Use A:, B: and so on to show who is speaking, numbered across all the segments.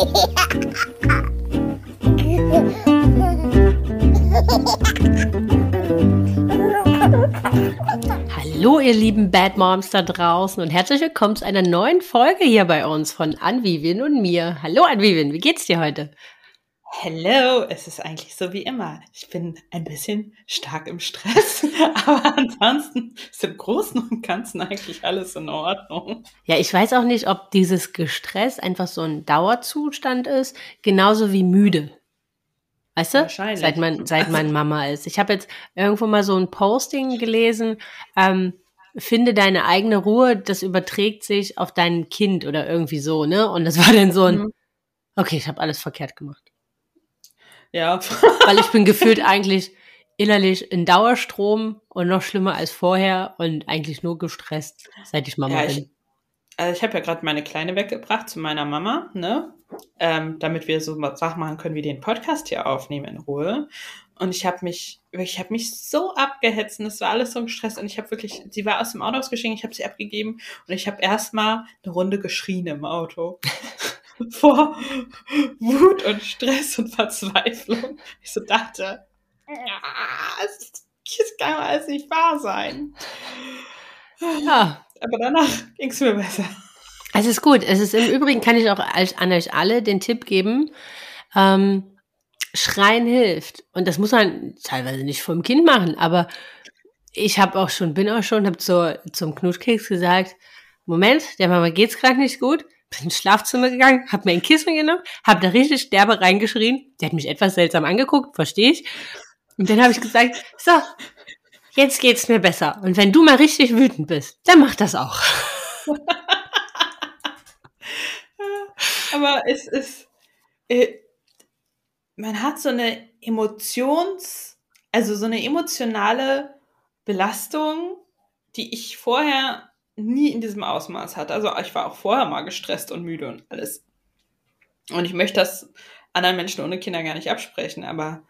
A: Hallo, ihr lieben Bad Moms da draußen und herzlich willkommen zu einer neuen Folge hier bei uns von Anvivien und mir. Hallo Anvivien, wie geht's dir heute?
B: Hello, es ist eigentlich so wie immer. Ich bin ein bisschen stark im Stress, aber ansonsten ist im Großen und Ganzen eigentlich alles in Ordnung.
A: Ja, ich weiß auch nicht, ob dieses Gestress einfach so ein Dauerzustand ist, genauso wie müde. Weißt du?
B: Wahrscheinlich.
A: Seit man, seit man Mama ist. Ich habe jetzt irgendwo mal so ein Posting gelesen, ähm, finde deine eigene Ruhe, das überträgt sich auf dein Kind oder irgendwie so, ne? Und das war dann so ein,
B: Mhm.
A: okay, ich habe alles verkehrt gemacht.
B: Ja,
A: Weil ich bin gefühlt eigentlich innerlich in Dauerstrom und noch schlimmer als vorher und eigentlich nur gestresst, seit ich Mama
B: Ja, ich-
A: bin.
B: also ich habe ja gerade meine Kleine weggebracht zu meiner Mama, ne? Ähm, damit wir so Sachen machen können, wie den Podcast hier aufnehmen in Ruhe. Und ich habe mich, ich habe mich so abgehetzt und es war alles so gestresst und ich habe wirklich, sie war aus dem Auto ausgestiegen, ich habe sie abgegeben und ich habe erstmal eine Runde geschrien im Auto. Vor Wut und Stress und Verzweiflung. Ich so dachte, ja, es das kann alles nicht wahr sein.
A: Ja,
B: Aber danach ging es mir besser.
A: es ist gut. Es ist im Übrigen kann ich auch an euch alle den Tipp geben. Ähm, Schreien hilft. Und das muss man teilweise nicht vom Kind machen, aber ich habe auch schon, bin auch schon, habe zu, zum Knutschkeks gesagt, Moment, der Mama geht's gerade nicht gut. Bin ins Schlafzimmer gegangen, habe mir ein Kissen genommen, habe da richtig derbe reingeschrien. Die hat mich etwas seltsam angeguckt, verstehe ich. Und dann habe ich gesagt, so, jetzt geht's mir besser. Und wenn du mal richtig wütend bist, dann mach das auch.
B: Aber es ist, äh, man hat so eine Emotions, also so eine emotionale Belastung, die ich vorher nie in diesem Ausmaß hatte. Also ich war auch vorher mal gestresst und müde und alles. Und ich möchte das anderen Menschen ohne Kinder gar nicht absprechen, aber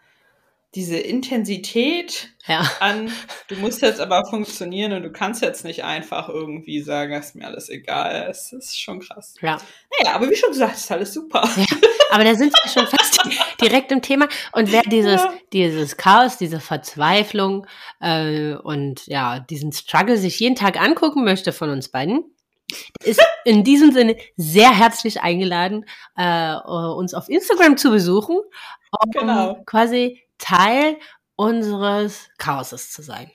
B: diese Intensität
A: Ja.
B: an, du musst jetzt aber funktionieren und du kannst jetzt nicht einfach irgendwie sagen, ist mir alles egal. Es ist schon krass.
A: Ja.
B: Naja, aber wie schon gesagt, ist alles super.
A: Ja, aber da sind wir schon fast direkt im Thema. Und wer dieses,
B: Ja.
A: dieses Chaos, diese Verzweiflung äh, und ja, diesen Struggle sich jeden Tag angucken möchte von uns beiden, ist in diesem Sinne sehr herzlich eingeladen, äh, uns auf Instagram zu besuchen, um
B: Genau.
A: quasi Teil unseres Chaoses zu sein.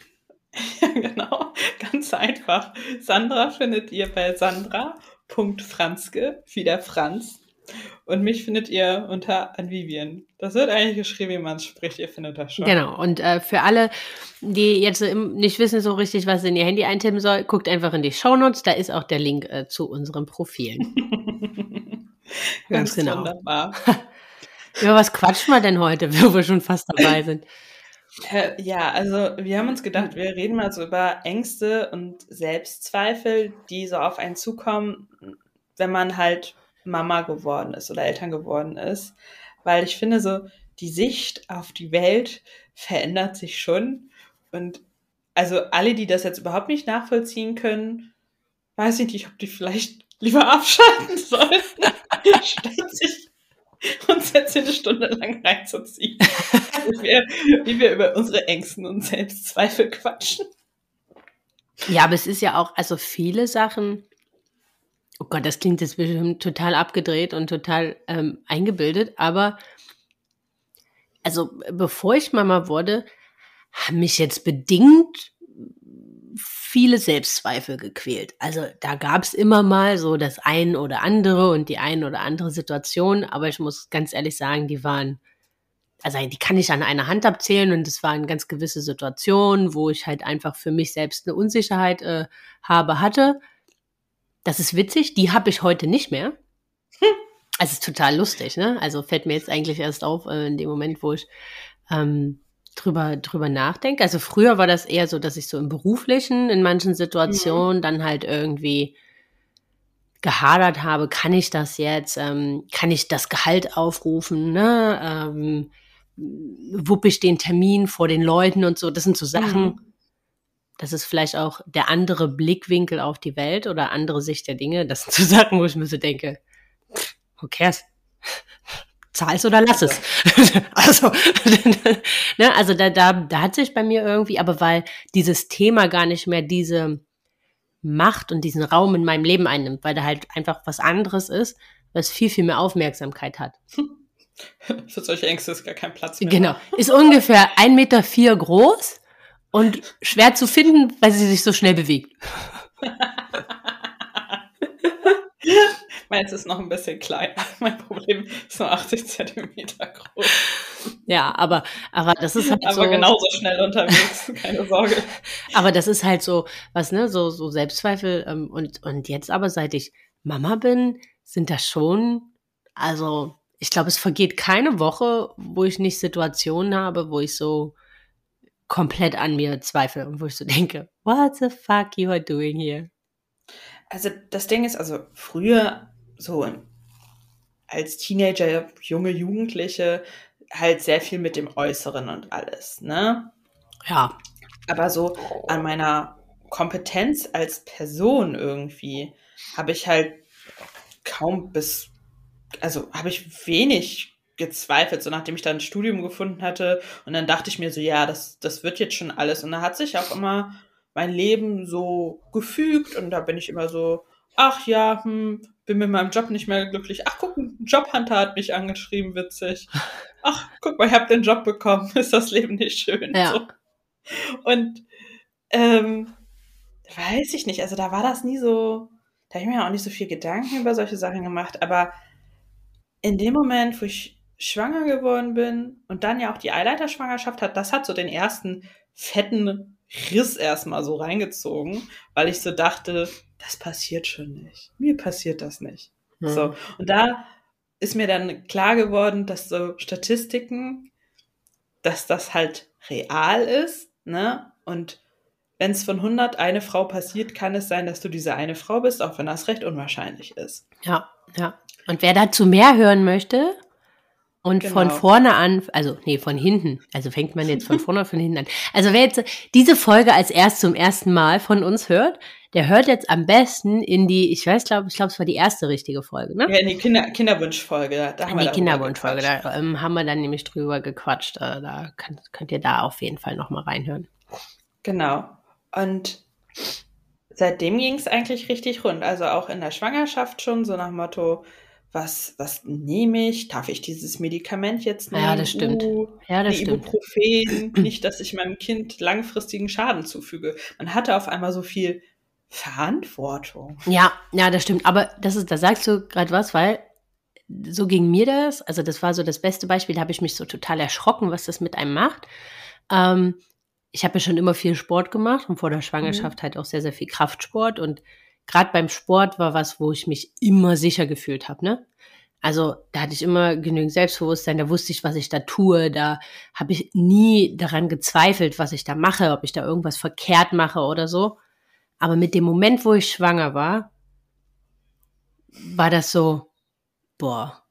B: Ja, genau. Ganz einfach. Sandra findet ihr bei sandra.franzke, wie der Franz. Und mich findet ihr unter Anvivien. Das wird eigentlich geschrieben, wie man es spricht. Ihr findet das schon.
A: Genau. Und äh, für alle, die jetzt nicht wissen so richtig, was in ihr Handy eintippen soll, guckt einfach in die Shownotes. Da ist auch der Link äh, zu unseren Profilen. Ganz
B: Ganz
A: genau.
B: wunderbar.
A: Über was quatschen wir denn heute, wo wir schon fast dabei sind?
B: Äh, Ja, also wir haben uns gedacht, wir reden mal so über Ängste und Selbstzweifel, die so auf einen zukommen, wenn man halt Mama geworden ist oder Eltern geworden ist. Weil ich finde so, die Sicht auf die Welt verändert sich schon. Und also alle, die das jetzt überhaupt nicht nachvollziehen können, weiß ich nicht, ob die vielleicht lieber abschalten sollten, statt sich uns jetzt eine Stunde lang reinzuziehen wie wir, wie wir über unsere Ängsten und Selbstzweifel quatschen.
A: Ja, aber es ist ja auch, also viele Sachen, oh Gott, das klingt jetzt bestimmt total abgedreht und total ähm, eingebildet, aber also bevor ich Mama wurde, haben mich jetzt bedingt viele Selbstzweifel gequält. Also da gab es immer mal so das ein oder andere und die ein oder andere Situation, aber ich muss ganz ehrlich sagen, die waren, also die kann ich an einer Hand abzählen und es waren ganz gewisse Situationen, wo ich halt einfach für mich selbst eine Unsicherheit äh, habe, hatte. Das ist witzig, die habe ich heute nicht mehr. Also es ist total lustig, ne? Also fällt mir jetzt eigentlich erst auf, äh, in dem Moment, wo ich ähm, drüber, drüber nachdenke. Also früher war das eher so, dass ich so im Beruflichen in manchen Situationen dann halt irgendwie gehadert habe, kann ich das jetzt, ähm, kann ich das Gehalt aufrufen, ne? Ähm, wupp ich den Termin vor den Leuten und so. Das sind so Sachen,
B: Mhm.
A: Das ist vielleicht auch der andere Blickwinkel auf die Welt oder andere Sicht der Dinge. Das sind so Sachen, wo ich mir so denke, who cares? zahl's oder lass es. also, ne, also da, da, da hat sich bei mir irgendwie, aber weil dieses Thema gar nicht mehr diese Macht und diesen Raum in meinem Leben einnimmt, weil da halt einfach was anderes ist, was viel, viel mehr Aufmerksamkeit hat.
B: Für solche Ängste ist gar kein Platz mehr.
A: Genau. Ist ungefähr ein Meter vier groß und schwer zu finden, weil sie sich so schnell bewegt.
B: Meins ist noch ein bisschen kleiner. Mein Problem ist nur 80 Zentimeter groß.
A: Ja, aber, aber das ist halt
B: aber
A: so.
B: Aber genauso schnell unterwegs, keine Sorge.
A: Aber das ist halt so, was, ne, so, so Selbstzweifel. Ähm, und, und jetzt aber, seit ich Mama bin, sind das schon, also, ich glaube, es vergeht keine Woche, wo ich nicht Situationen habe, wo ich so komplett an mir zweifle und wo ich so denke, what the fuck you are doing here?
B: Also das Ding ist, also früher so als Teenager, junge Jugendliche, halt sehr viel mit dem Äußeren und alles, ne?
A: Ja.
B: Aber so an meiner Kompetenz als Person irgendwie habe ich halt kaum bis, also habe ich wenig gezweifelt, so nachdem ich dann ein Studium gefunden hatte. Und dann dachte ich mir so, ja, das, das wird jetzt schon alles. Und da hat sich auch immer mein Leben so gefügt und da bin ich immer so, ach ja, hm, bin mit meinem Job nicht mehr glücklich. Ach, guck, ein Jobhunter hat mich angeschrieben, witzig. Ach, guck mal, ich habe den Job bekommen. Ist das Leben nicht schön?
A: Ja.
B: So. Und ähm, weiß ich nicht, also da war das nie so, da habe ich mir auch nicht so viel Gedanken über solche Sachen gemacht, aber in dem Moment, wo ich schwanger geworden bin und dann ja auch die Eileiterschwangerschaft hat, das hat so den ersten fetten Riss erstmal so reingezogen, weil ich so dachte, das passiert schon nicht. Mir passiert das nicht. Mhm. So. Und da ist mir dann klar geworden, dass so Statistiken, dass das halt real ist, ne? Und wenn es von 100 eine Frau passiert, kann es sein, dass du diese eine Frau bist, auch wenn das recht unwahrscheinlich ist.
A: Ja, ja. Und wer dazu mehr hören möchte, und genau. von vorne an, also nee, von hinten. Also fängt man jetzt von vorne von hinten an. Also wer jetzt diese Folge als erst zum ersten Mal von uns hört, der hört jetzt am besten in die, ich weiß, glaube ich, glaube es war die erste richtige Folge, ne?
B: Ja, in die Kinder, Kinderwunschfolge. Da,
A: da haben in die Kinderwunschfolge, da ähm, haben wir dann nämlich drüber gequatscht. Äh, da kann, könnt ihr da auf jeden Fall nochmal reinhören.
B: Genau. Und seitdem ging es eigentlich richtig rund. Also auch in der Schwangerschaft schon, so nach Motto, was, was nehme ich? Darf ich dieses Medikament jetzt nehmen?
A: Ja, das stimmt. Uh, ja, das
B: stimmt. Ibuprofen, nicht, dass ich meinem Kind langfristigen Schaden zufüge. Man hatte auf einmal so viel Verantwortung.
A: Ja, ja, das stimmt. Aber das ist, da sagst du gerade was, weil so ging mir das. Also das war so das beste Beispiel. Da habe ich mich so total erschrocken, was das mit einem macht. Ähm, ich habe ja schon immer viel Sport gemacht und vor der Schwangerschaft mhm. halt auch sehr, sehr viel Kraftsport und gerade beim Sport war was, wo ich mich immer sicher gefühlt habe, ne? Also da hatte ich immer genügend Selbstbewusstsein, da wusste ich, was ich da tue, da habe ich nie daran gezweifelt, was ich da mache, ob ich da irgendwas verkehrt mache oder so. Aber mit dem Moment, wo ich schwanger war, war das so, boah,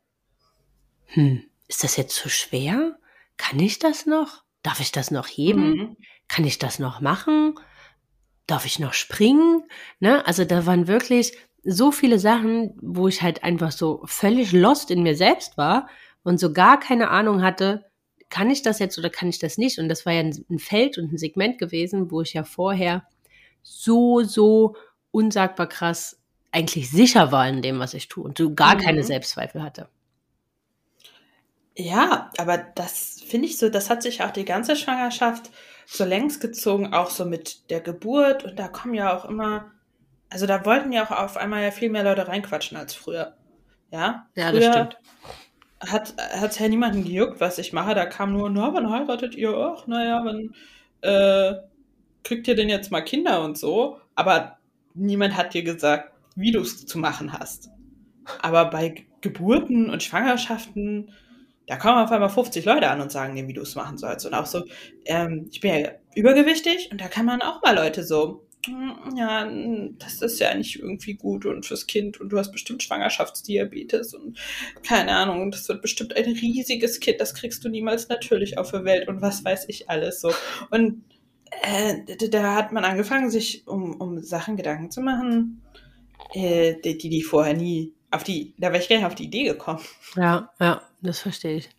A: hm, ist das jetzt zu schwer? Kann ich das noch? Darf ich das noch heben? Mhm. Kann ich das noch machen? Darf ich noch springen? Ne? Also da waren wirklich so viele Sachen, wo ich halt einfach so völlig lost in mir selbst war und so gar keine Ahnung hatte, kann ich das jetzt oder kann ich das nicht? Und das war ja ein Feld und ein Segment gewesen, wo ich ja vorher so, so unsagbar krass eigentlich sicher war in dem, was ich tue und so gar mhm. keine Selbstzweifel hatte.
B: Ja, aber das finde ich so, das hat sich auch die ganze Schwangerschaft so längs gezogen, auch so mit der Geburt. Und da kommen ja auch immer, also da wollten ja auch auf einmal ja viel mehr Leute reinquatschen als früher. Ja,
A: ja
B: früher
A: das stimmt.
B: Hat es ja niemanden gejuckt, was ich mache. Da kam nur, na, wann heiratet ihr? Ach, naja, wann äh, kriegt ihr denn jetzt mal Kinder und so? Aber niemand hat dir gesagt, wie du es zu machen hast. Aber bei Geburten und Schwangerschaften da kommen auf einmal 50 Leute an und sagen dir, wie du es machen sollst. Und auch so, ähm, ich bin ja übergewichtig und da kann man auch mal Leute so, hm, ja, das ist ja nicht irgendwie gut und fürs Kind und du hast bestimmt Schwangerschaftsdiabetes und keine Ahnung, das wird bestimmt ein riesiges Kind, das kriegst du niemals natürlich auf der Welt und was weiß ich alles so. Und äh, da hat man angefangen, sich um, um Sachen Gedanken zu machen, äh, die die vorher nie auf die, da wäre ich nicht auf die Idee gekommen.
A: Ja, ja, das verstehe ich.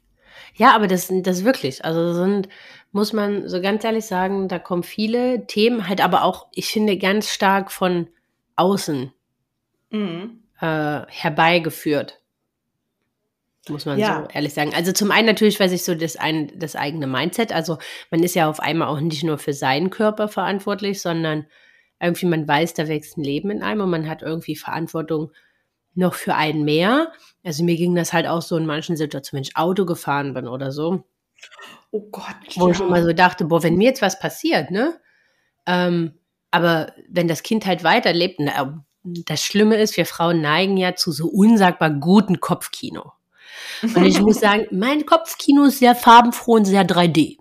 A: Ja, aber das, das wirklich, also sind, muss man so ganz ehrlich sagen, da kommen viele Themen halt aber auch, ich finde, ganz stark von außen
B: Mhm.
A: äh, herbeigeführt. Muss man
B: Ja.
A: so ehrlich sagen. Also zum einen natürlich, weil sich so das, ein, das eigene Mindset, also man ist ja auf einmal auch nicht nur für seinen Körper verantwortlich, sondern irgendwie man weiß, da wächst ein Leben in einem und man hat irgendwie Verantwortung noch für einen mehr. Also mir ging das halt auch so in manchen Situationen, wenn ich Auto gefahren bin oder so,
B: Oh Gott.
A: wo ich
B: ja.
A: immer so dachte, boah, wenn mir jetzt was passiert, ne? Ähm, aber wenn das Kind halt weiterlebt, na, das Schlimme ist, wir Frauen neigen ja zu so unsagbar guten Kopfkino. Und ich muss sagen, mein Kopfkino ist sehr farbenfroh und sehr 3D.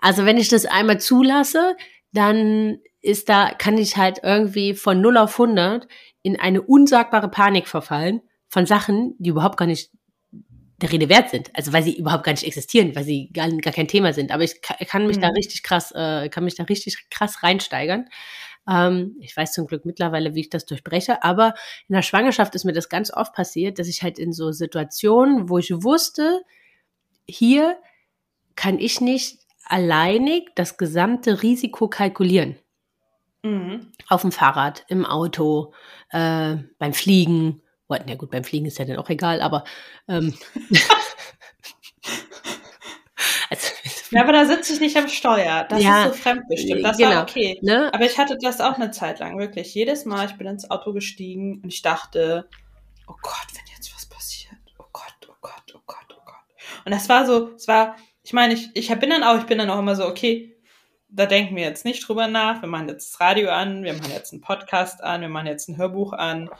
A: Also wenn ich das einmal zulasse, dann ist da, kann ich halt irgendwie von 0 auf 100 in eine unsagbare Panik verfallen von Sachen, die überhaupt gar nicht der Rede wert sind. Also weil sie überhaupt gar nicht existieren, weil sie gar, gar kein Thema sind. Aber ich ka- kann mich da
B: Mhm.
A: richtig krass, äh, kann mich da richtig krass reinsteigern. Ähm, ich weiß zum Glück mittlerweile, wie ich das durchbreche, aber in der Schwangerschaft ist mir das ganz oft passiert, dass ich halt in so Situationen, wo ich wusste, hier kann ich nicht alleinig das gesamte Risiko kalkulieren.
B: Mhm.
A: Auf dem Fahrrad, im Auto, äh, beim Fliegen. Oh, na gut, beim Fliegen ist ja dann auch egal, aber ähm, also,
B: Ja, aber da sitze ich nicht am Steuer. Das
A: Ja,
B: ist so fremdbestimmt. Das
A: genau.
B: war okay.
A: ne?
B: Aber ich hatte das auch eine Zeit lang, wirklich. Jedes Mal, ich bin ins Auto gestiegen und ich dachte, oh Gott, wenn jetzt was passiert. Oh Gott, oh Gott, oh Gott, oh Gott. Und das war so, es war, ich meine, ich, ich bin dann auch, ich bin dann auch immer so, okay, da denken wir jetzt nicht drüber nach. Wir machen jetzt das Radio an, wir machen jetzt einen Podcast an, wir machen jetzt ein Hörbuch an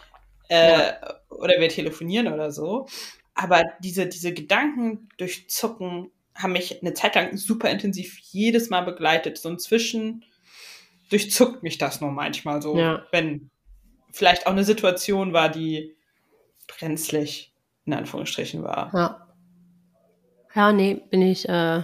B: äh, oder wir telefonieren oder so. Aber diese, diese Gedanken durchzucken haben mich eine Zeit lang super intensiv jedes Mal begleitet. So inzwischen durchzuckt mich das nur manchmal so,
A: Ja.
B: wenn vielleicht auch eine Situation war, die brenzlig in Anführungsstrichen war.
A: Ja. Ja, nee, bin ich, äh,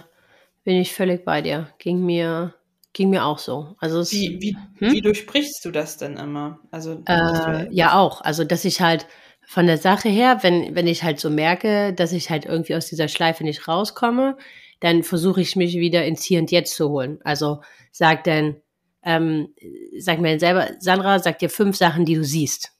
A: bin ich völlig bei dir. Ging mir, ging mir auch so. Also es,
B: Wie, wie,
A: Hm?
B: wie durchbrichst du das denn immer? Also
A: Äh,
B: du-
A: ja, auch. Also, dass ich halt von der Sache her, wenn, wenn ich halt so merke, dass ich halt irgendwie aus dieser Schleife nicht rauskomme, dann versuche ich mich wieder ins Hier und Jetzt zu holen. Also sag dann, ähm, sag mir selber, Sandra, sag dir fünf Sachen, die du siehst.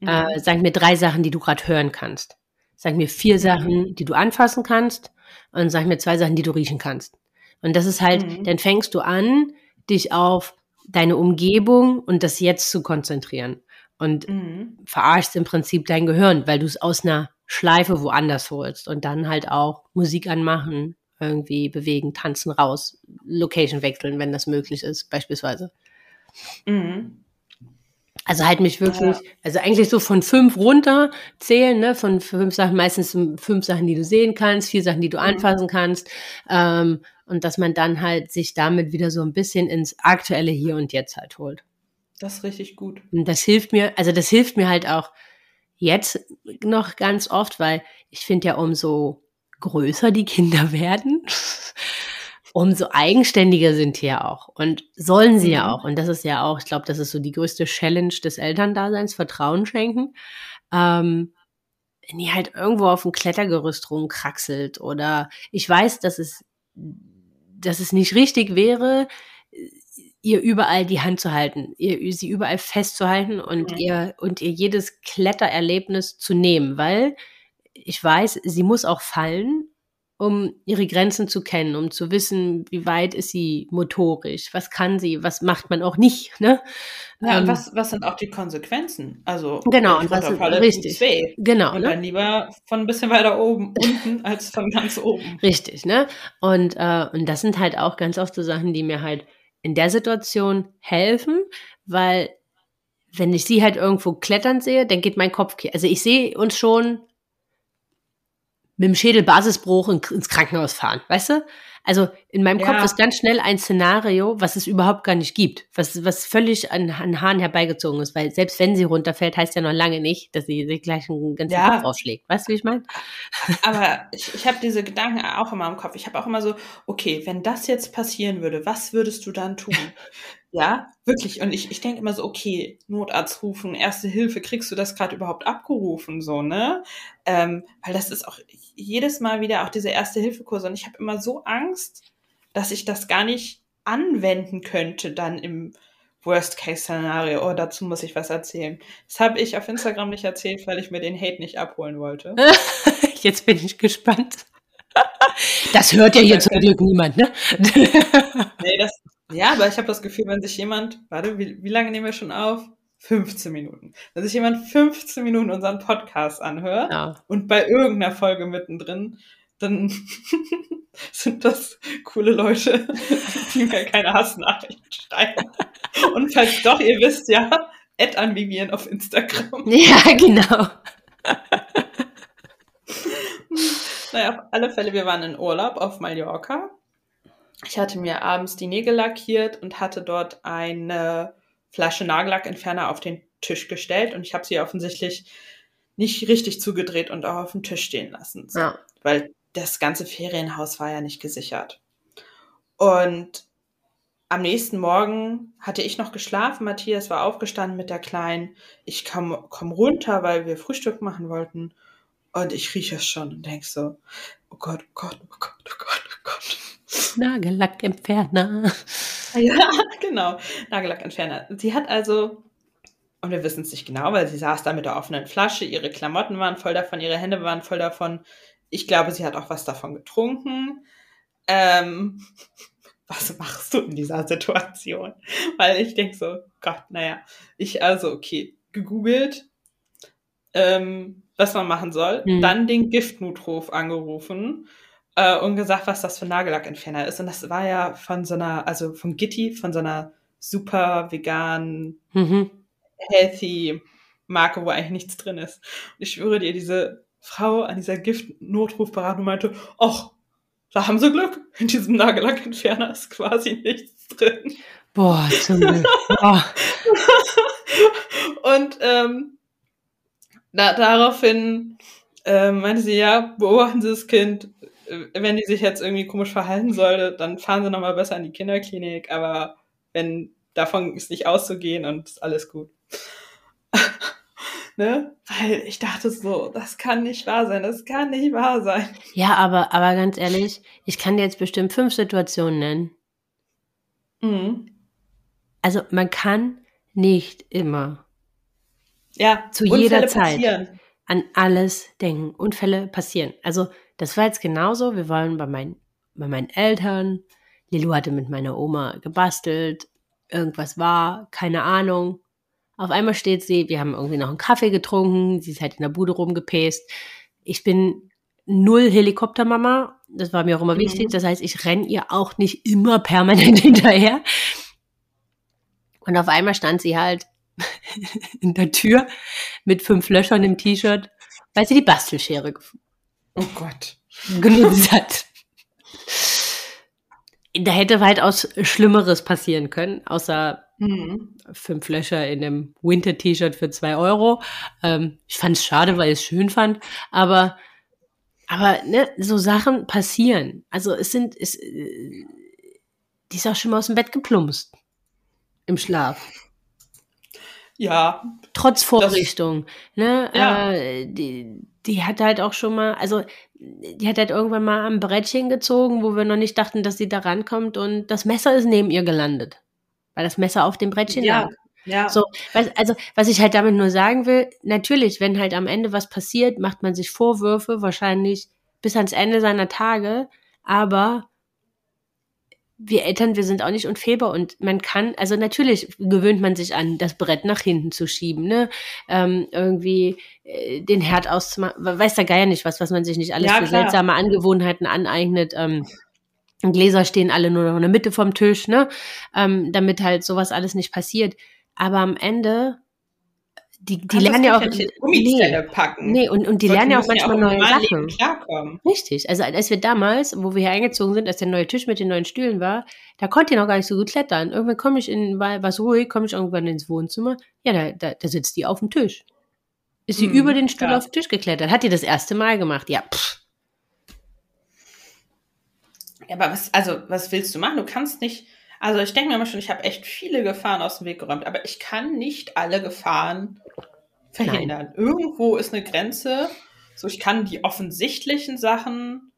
B: Mhm.
A: Äh, sag mir drei Sachen, die du gerade hören kannst. Sag mir vier Sachen, die du anfassen kannst. Und sag mir zwei Sachen, die du riechen kannst. Und das ist halt,
B: Mhm.
A: dann fängst du an, dich auf deine Umgebung und das Jetzt zu konzentrieren. Und
B: Mhm.
A: verarschst im Prinzip dein Gehirn, weil du es aus einer Schleife woanders holst. Und dann halt auch Musik anmachen, irgendwie bewegen, tanzen, raus, Location wechseln, wenn das möglich ist, beispielsweise.
B: Mhm.
A: Also halt mich wirklich, also eigentlich so von fünf runter zählen, ne, von fünf Sachen, meistens fünf Sachen, die du sehen kannst, vier Sachen, die du
B: Mhm.
A: anfassen kannst, ähm, und dass man dann halt sich damit wieder so ein bisschen ins aktuelle Hier und Jetzt halt holt.
B: Das ist richtig gut.
A: Und das hilft mir, also das hilft mir halt auch jetzt noch ganz oft, weil ich finde ja, umso größer die Kinder werden, umso eigenständiger sind die ja auch. Und sollen sie ja
B: Mhm.
A: auch. Und das ist ja auch, ich glaube, das ist so die größte Challenge des Elterndaseins, Vertrauen schenken. Ähm, wenn ihr halt irgendwo auf dem Klettergerüst rumkraxelt oder ich weiß, dass es, dass es nicht richtig wäre, ihr überall die Hand zu halten, ihr sie überall festzuhalten und
B: Mhm.
A: ihr und ihr jedes Klettererlebnis zu nehmen, weil ich weiß, sie muss auch fallen, um ihre Grenzen zu kennen, um zu wissen, wie weit ist sie motorisch, was kann sie, was macht man auch nicht, ne?
B: Ja,
A: Ähm,
B: und was, was sind auch die Konsequenzen? Also,
A: Genau, und was
B: runterfalle,
A: richtig.
B: weh.
A: Genau,
B: Und
A: ne?
B: dann lieber von ein bisschen weiter oben unten als von ganz oben.
A: Richtig, ne? Und, äh, und das sind halt auch ganz oft so Sachen, die mir halt in der Situation helfen, weil wenn ich sie halt irgendwo klettern sehe, dann geht mein Kopf, also ich sehe uns schon mit dem Schädelbasisbruch in, ins Krankenhaus fahren, weißt du? Also in meinem
B: Ja.
A: Kopf ist ganz schnell ein Szenario, was es überhaupt gar nicht gibt, was, was völlig an, an Haaren herbeigezogen ist, weil selbst wenn sie runterfällt, heißt ja noch lange nicht, dass sie sich gleich einen ganzen
B: Ja.
A: Kopf aufschlägt. Weißt du, wie ich meine?
B: Aber ich, ich habe diese Gedanken auch immer im Kopf. Ich habe auch immer so, okay, wenn das jetzt passieren würde, was würdest du dann tun? Ja, wirklich. Und ich, ich denke immer so, okay, Notarzt rufen, Erste Hilfe, kriegst du das gerade überhaupt abgerufen, so, ne? Ähm, weil das ist auch jedes Mal wieder auch diese Erste-Hilfe-Kurse. Und ich habe immer so Angst, dass ich das gar nicht anwenden könnte dann im Worst-Case-Szenario. Oh, dazu muss ich was erzählen. Das habe ich auf Instagram nicht erzählt, weil ich mir den Hate nicht abholen wollte.
A: Jetzt bin ich gespannt. Das hört ja hier zum Glück niemand, ne?
B: nee, das, ja, aber ich habe das Gefühl, wenn sich jemand, warte, wie, wie lange nehmen wir schon auf? 15 Minuten. Wenn sich jemand 15 Minuten unseren Podcast anhört ja. und bei irgendeiner Folge mittendrin, dann sind das coole Leute, die mir keine Hassnachrichten schreiben. Und falls doch, ihr wisst ja, add an Vivian auf Instagram.
A: Ja, genau.
B: naja, auf alle Fälle, wir waren in Urlaub auf Mallorca. Ich hatte mir abends die Nägel lackiert und hatte dort eine Flasche Nagellackentferner auf den Tisch gestellt und ich habe sie offensichtlich nicht richtig zugedreht und auch auf dem Tisch stehen lassen. So. Ja. Weil das ganze Ferienhaus war ja nicht gesichert. Und am nächsten Morgen hatte ich noch geschlafen. Matthias war aufgestanden mit der Kleinen. Ich komm, komm runter, weil wir Frühstück machen wollten. Und ich rieche es schon und denk so, oh Gott, oh Gott, oh Gott, oh Gott, oh Gott.
A: Nagellackentferner.
B: Ja, genau. Nagellackentferner. Sie hat also, und wir wissen es nicht genau, weil sie saß da mit der offenen Flasche, ihre Klamotten waren voll davon, ihre Hände waren voll davon. Ich glaube, sie hat auch was davon getrunken. Ähm, was machst du in dieser Situation? Weil ich denke so, Gott, naja, ich also, okay, gegoogelt, ähm, was man machen soll, mhm. dann den Giftnotruf angerufen äh, und gesagt, was das für Nagellackentferner ist. Und das war ja von so einer, also von Gitti, von so einer super vegan, mhm. healthy Marke, wo eigentlich nichts drin ist. Und ich schwöre dir, diese Frau an dieser Giftnotrufberatung meinte, ach, da haben sie Glück. In diesem Nagellackentferner ist quasi nichts drin.
A: Boah, zum Glück.
B: Und ähm, da, daraufhin äh, meinte sie, ja, beobachten Sie das Kind, wenn die sich jetzt irgendwie komisch verhalten sollte, dann fahren sie nochmal besser in die Kinderklinik, aber wenn davon ist nicht auszugehen und ist alles gut. ne? Weil ich dachte so, das kann nicht wahr sein, das kann nicht wahr sein.
A: Ja, aber, aber ganz ehrlich, ich kann dir jetzt bestimmt fünf Situationen nennen. Mhm. Also man kann nicht immer
B: ja,
A: zu Unfälle jeder Zeit passieren. an alles denken. Unfälle passieren. Also das war jetzt genauso. Wir waren bei, mein, bei meinen Eltern. Lilu hatte mit meiner Oma gebastelt. Irgendwas war, keine Ahnung. Auf einmal steht sie, wir haben irgendwie noch einen Kaffee getrunken, sie ist halt in der Bude rumgepäst. Ich bin null Helikoptermama, das war mir auch immer mhm. wichtig. Das heißt, ich renne ihr auch nicht immer permanent hinterher. Und auf einmal stand sie halt in der Tür mit fünf Löchern im T-Shirt, weil sie die Bastelschere gefunden
B: Oh Gott.
A: genutzt hat. Da hätte weitaus Schlimmeres passieren können, außer mhm. fünf Löcher in einem Winter-T-Shirt für zwei Euro. Ähm, ich fand es schade, weil ich es schön fand, aber, aber ne, so Sachen passieren. Also es sind, es, äh, die ist auch schon mal aus dem Bett geplumpst im Schlaf.
B: Ja.
A: Trotz Vorrichtung. Ne? Ja. Äh, die, die hat halt auch schon mal, also die hat halt irgendwann mal am Brettchen gezogen, wo wir noch nicht dachten, dass sie da rankommt und das Messer ist neben ihr gelandet. Weil das Messer auf dem Brettchen ja. lag. Ja. So, also, was ich halt damit nur sagen will, natürlich, wenn halt am Ende was passiert, macht man sich Vorwürfe, wahrscheinlich bis ans Ende seiner Tage, aber wir Eltern, wir sind auch nicht unfehlbar und man kann, also natürlich gewöhnt man sich an, das Brett nach hinten zu schieben, ne? Ähm, irgendwie äh, den Herd auszumachen, weiß der Geier nicht was, was man sich nicht alles ja, für klar. seltsame Angewohnheiten aneignet. Ähm, Gläser stehen alle nur noch in der Mitte vom Tisch, ne? Ähm, damit halt sowas alles nicht passiert. Aber am Ende die, die lernen ja auch
B: nee, packen.
A: Nee, und, und die lernen ja auch manchmal ja auch neue Sachen. Klarkommen. Richtig. Also als wir damals, wo wir hier eingezogen sind, als der neue Tisch mit den neuen Stühlen war, da konnte ich noch gar nicht so gut klettern. Irgendwann komme ich in, war was ruhig, komme ich irgendwann ins Wohnzimmer. Ja, da, da, da sitzt die auf dem Tisch. Ist sie hm, über den Stuhl ja. auf den Tisch geklettert. Hat die das erste Mal gemacht. Ja, pff.
B: Ja, aber was, also, was willst du machen? Du kannst nicht Also ich denke mir immer schon, ich habe echt viele Gefahren aus dem Weg geräumt, aber ich kann nicht alle Gefahren verhindern. Nein. Irgendwo ist eine Grenze. So, ich kann die offensichtlichen Sachen,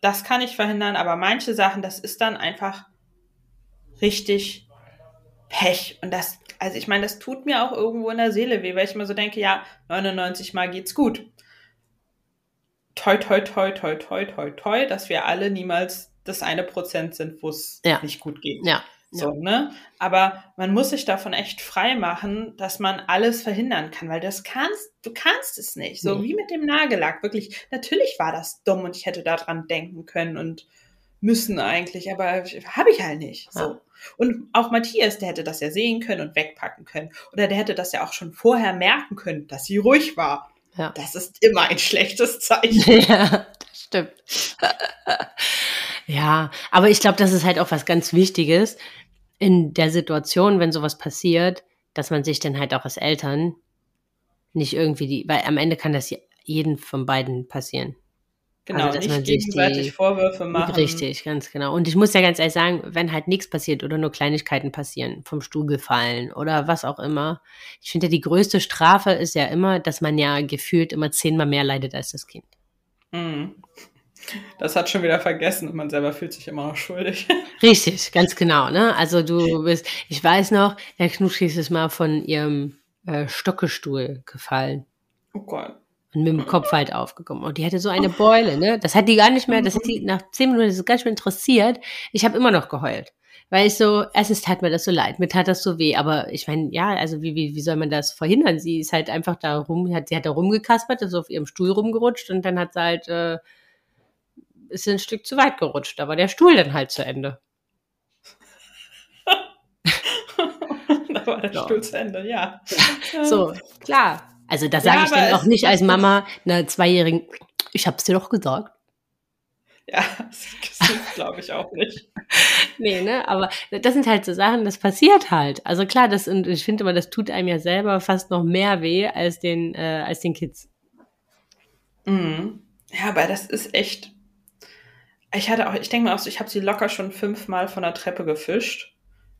B: das kann ich verhindern, aber manche Sachen, das ist dann einfach richtig Pech. Und das, also ich meine, das tut mir auch irgendwo in der Seele weh, weil ich immer so denke, ja, 99 Mal geht's gut. Toi, toi, toi, toi, toi, toi, toi, dass wir alle niemals das eine Prozent sind, wo es ja. nicht gut geht.
A: Ja.
B: So, ja. ne? Aber man muss sich davon echt frei machen, dass man alles verhindern kann, weil das kannst, du kannst es nicht. So nee. wie mit dem Nagellack. Wirklich, natürlich war das dumm und ich hätte daran denken können und müssen eigentlich, aber habe ich halt nicht. So. Ja. Und auch Matthias, der hätte das ja sehen können und wegpacken können. Oder der hätte das ja auch schon vorher merken können, dass sie ruhig war. Ja. Das ist immer ein schlechtes Zeichen.
A: Ja, das stimmt. ja, aber ich glaube, das ist halt auch was ganz Wichtiges in der Situation, wenn sowas passiert, dass man sich dann halt auch als Eltern nicht irgendwie die, weil am Ende kann das jeden von beiden passieren.
B: Genau, also, dass nicht man gegenseitig die, Vorwürfe machen.
A: Richtig, ganz genau. Und ich muss ja ganz ehrlich sagen, wenn halt nichts passiert oder nur Kleinigkeiten passieren, vom Stuhl gefallen oder was auch immer. Ich finde ja, die größte Strafe ist ja immer, dass man ja gefühlt immer zehnmal mehr leidet als das Kind.
B: Mhm. Das hat schon wieder vergessen und man selber fühlt sich immer noch schuldig.
A: Richtig, ganz genau. Ne? Also du bist, ich weiß noch, der Knuschki ist mal von ihrem äh, Stockestuhl gefallen.
B: Oh Gott
A: und mit dem Kopf halt aufgekommen. Und die hatte so eine Beule, ne? Das hat die gar nicht mehr, das hat die nach zehn Minuten das ist gar nicht mehr interessiert. Ich habe immer noch geheult. Weil ich so, erstens tat mir das so leid, mir tat das so weh, aber ich meine, ja, also wie, wie, wie soll man das verhindern? Sie ist halt einfach da rum, hat, sie hat da rumgekaspert, ist auf ihrem Stuhl rumgerutscht und dann hat sie halt, äh, ist ein Stück zu weit gerutscht, da war der Stuhl dann halt zu Ende.
B: da war der so. Stuhl zu Ende, ja.
A: So, klar, also da sage ja, ich dann auch nicht als Mama einer Zweijährigen, ich habe es dir doch gesagt.
B: Ja, das glaube ich auch nicht.
A: nee, ne, aber das sind halt so Sachen, das passiert halt. Also klar, das und ich finde immer, das tut einem ja selber fast noch mehr weh als den äh, als den Kids.
B: Mhm. Ja, aber das ist echt. Ich hatte auch, ich denke mal auch so, ich habe sie locker schon fünfmal von der Treppe gefischt.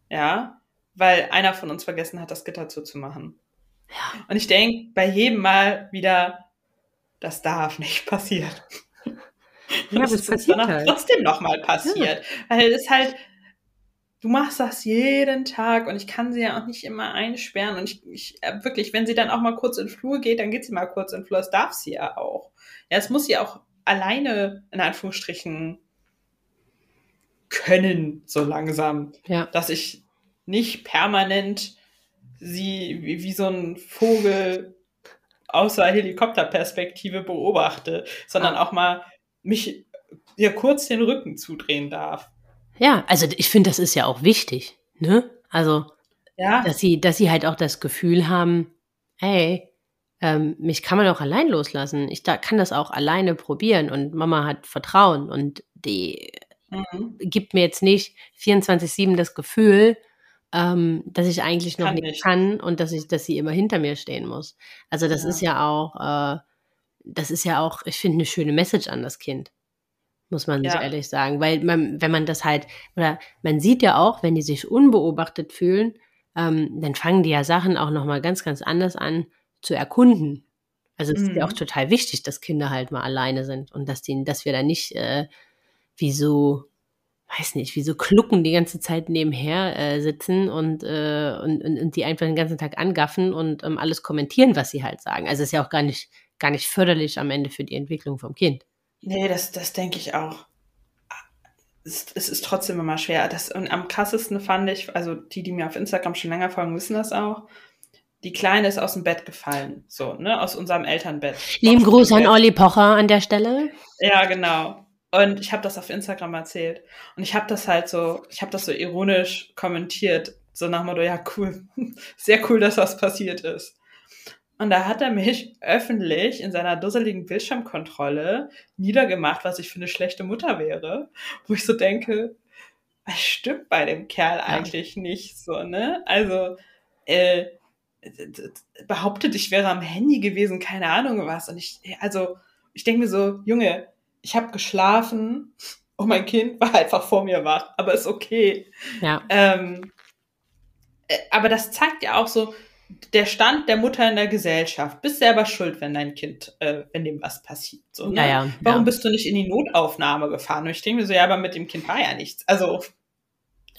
B: Ja, weil einer von uns vergessen hat, das Gitter zuzumachen. Ja. Und ich denke bei jedem Mal wieder, das darf nicht passieren. Ja, das, das ist dann halt. trotzdem nochmal passiert. Ja. Weil es halt, du machst das jeden Tag und ich kann sie ja auch nicht immer einsperren. Und ich, ich äh, wirklich, wenn sie dann auch mal kurz in den Flur geht, dann geht sie mal kurz in den Flur. Das darf sie ja auch. Ja, es muss sie auch alleine, in Anführungsstrichen, können, so langsam. Ja. Dass ich nicht permanent sie wie, wie so ein Vogel außer Helikopterperspektive beobachte, sondern ah. auch mal mich ja kurz den Rücken zudrehen darf.
A: Ja, also ich finde, das ist ja auch wichtig, ne? Also, ja. dass sie, dass sie halt auch das Gefühl haben, hey, ähm, mich kann man auch allein loslassen. Ich da, kann das auch alleine probieren und Mama hat Vertrauen und die mhm. gibt mir jetzt nicht 24-7 das Gefühl, ähm, dass ich eigentlich noch kann nicht, nicht kann und dass ich, dass sie immer hinter mir stehen muss. Also das ja. ist ja auch, äh, das ist ja auch, ich finde, eine schöne Message an das Kind. Muss man ja. ehrlich sagen. Weil man, wenn man das halt, oder man sieht ja auch, wenn die sich unbeobachtet fühlen, ähm, dann fangen die ja Sachen auch nochmal ganz, ganz anders an zu erkunden. Also es mhm. ist ja auch mhm. total wichtig, dass Kinder halt mal alleine sind und dass die, dass wir da nicht äh, wie so weiß nicht, wie so Klucken die ganze Zeit nebenher äh, sitzen und, äh, und, und, und die einfach den ganzen Tag angaffen und ähm, alles kommentieren, was sie halt sagen. Also ist ja auch gar nicht, gar nicht förderlich am Ende für die Entwicklung vom Kind.
B: Nee, das, das denke ich auch. Es, es ist trotzdem immer schwer. Das, und am krassesten fand ich, also die, die mir auf Instagram schon länger folgen, wissen das auch. Die Kleine ist aus dem Bett gefallen, so, ne, aus unserem Elternbett.
A: Lieben Gruß an Olli Pocher an der Stelle.
B: Ja, genau. Und ich habe das auf Instagram erzählt. Und ich habe das halt so, ich habe das so ironisch kommentiert. So nach dem Motto, ja, cool. Sehr cool, dass das passiert ist. Und da hat er mich öffentlich in seiner dusseligen Bildschirmkontrolle niedergemacht, was ich für eine schlechte Mutter wäre. Wo ich so denke, was stimmt bei dem Kerl eigentlich ja. nicht so, ne? Also, äh, behauptet, ich wäre am Handy gewesen, keine Ahnung was. Und ich, also, ich denke mir so, Junge, ich habe geschlafen oh, mein Kind war einfach vor mir wach, aber ist okay.
A: Ja.
B: Ähm, äh, aber das zeigt ja auch so der Stand der Mutter in der Gesellschaft. Bist selber schuld, wenn dein Kind, äh, wenn dem was passiert. So, ne?
A: Ja, ja,
B: Warum
A: ja.
B: bist du nicht in die Notaufnahme gefahren? Und ich denke mir so, ja, aber mit dem Kind war ja nichts. Also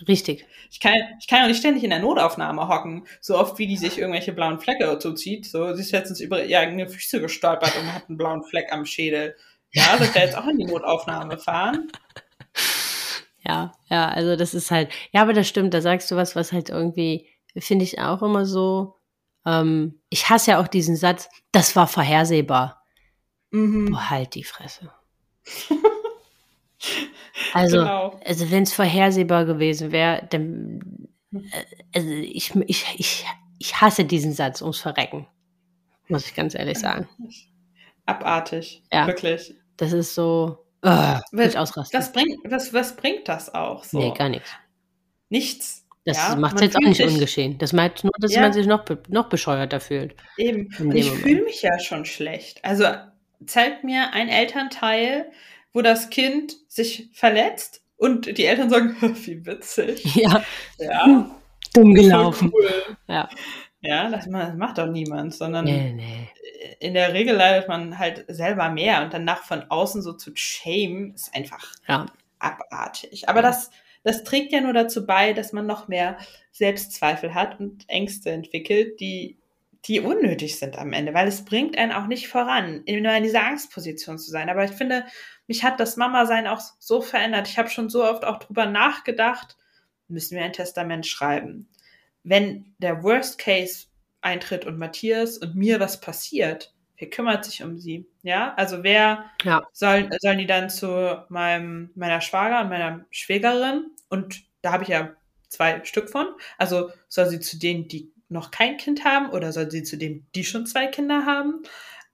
A: Richtig.
B: ich kann, ich kann ja nicht ständig in der Notaufnahme hocken, so oft wie die sich irgendwelche blauen Flecke zuzieht. So, sie ist letztens über ihre eigene Füße gestolpert und hat einen blauen Fleck am Schädel. Ja, soll ich da jetzt auch in die Notaufnahme fahren?
A: Ja, ja, also das ist halt, ja, aber das stimmt, da sagst du was, was halt irgendwie, finde ich auch immer so, ähm, ich hasse ja auch diesen Satz, das war vorhersehbar.
B: Mhm.
A: Boah, halt die Fresse. Also,
B: Genau.
A: also wenn es vorhersehbar gewesen wäre, dann, äh, also ich, ich, ich, ich hasse diesen Satz ums Verrecken. Muss ich ganz ehrlich sagen.
B: Abartig.
A: Ja.
B: Wirklich.
A: Das ist so, uh, nicht ausrasten.
B: Was bringt, was, was bringt das auch so?
A: Nee, gar nichts.
B: Nichts.
A: Das
B: ja?
A: macht es jetzt auch nicht
B: sich-
A: ungeschehen. Das meint nur, dass
B: Ja.
A: man sich noch, noch bescheuerter fühlt.
B: Eben. Und ich fühle mich ja schon schlecht. Also zeigt mir ein Elternteil, wo das Kind sich verletzt und die Eltern sagen, wie witzig.
A: Ja,
B: Ja,
A: dumm gelaufen.
B: cool.
A: Ja.
B: Ja, das ma- das macht doch niemand, sondern
A: Nee, nee.
B: in der Regel leidet man halt selber mehr und danach von außen so zu shame ist einfach
A: Ja.
B: abartig. Aber das, das trägt ja nur dazu bei, dass man noch mehr Selbstzweifel hat und Ängste entwickelt, die, die unnötig sind am Ende, weil es bringt einen auch nicht voran, immer in dieser Angstposition zu sein. Aber ich finde, mich hat das Mama-Sein auch so verändert. Ich habe schon so oft auch drüber nachgedacht, müssen wir ein Testament schreiben. Wenn der Worst Case eintritt und Matthias und mir was passiert, wer kümmert sich um sie? Ja, also wer
A: Ja.
B: sollen, sollen die dann zu meinem, meiner Schwager und meiner Schwägerin und da habe ich ja zwei Stück von. Also soll sie zu denen, die noch kein Kind haben oder soll sie zu denen, die schon zwei Kinder haben?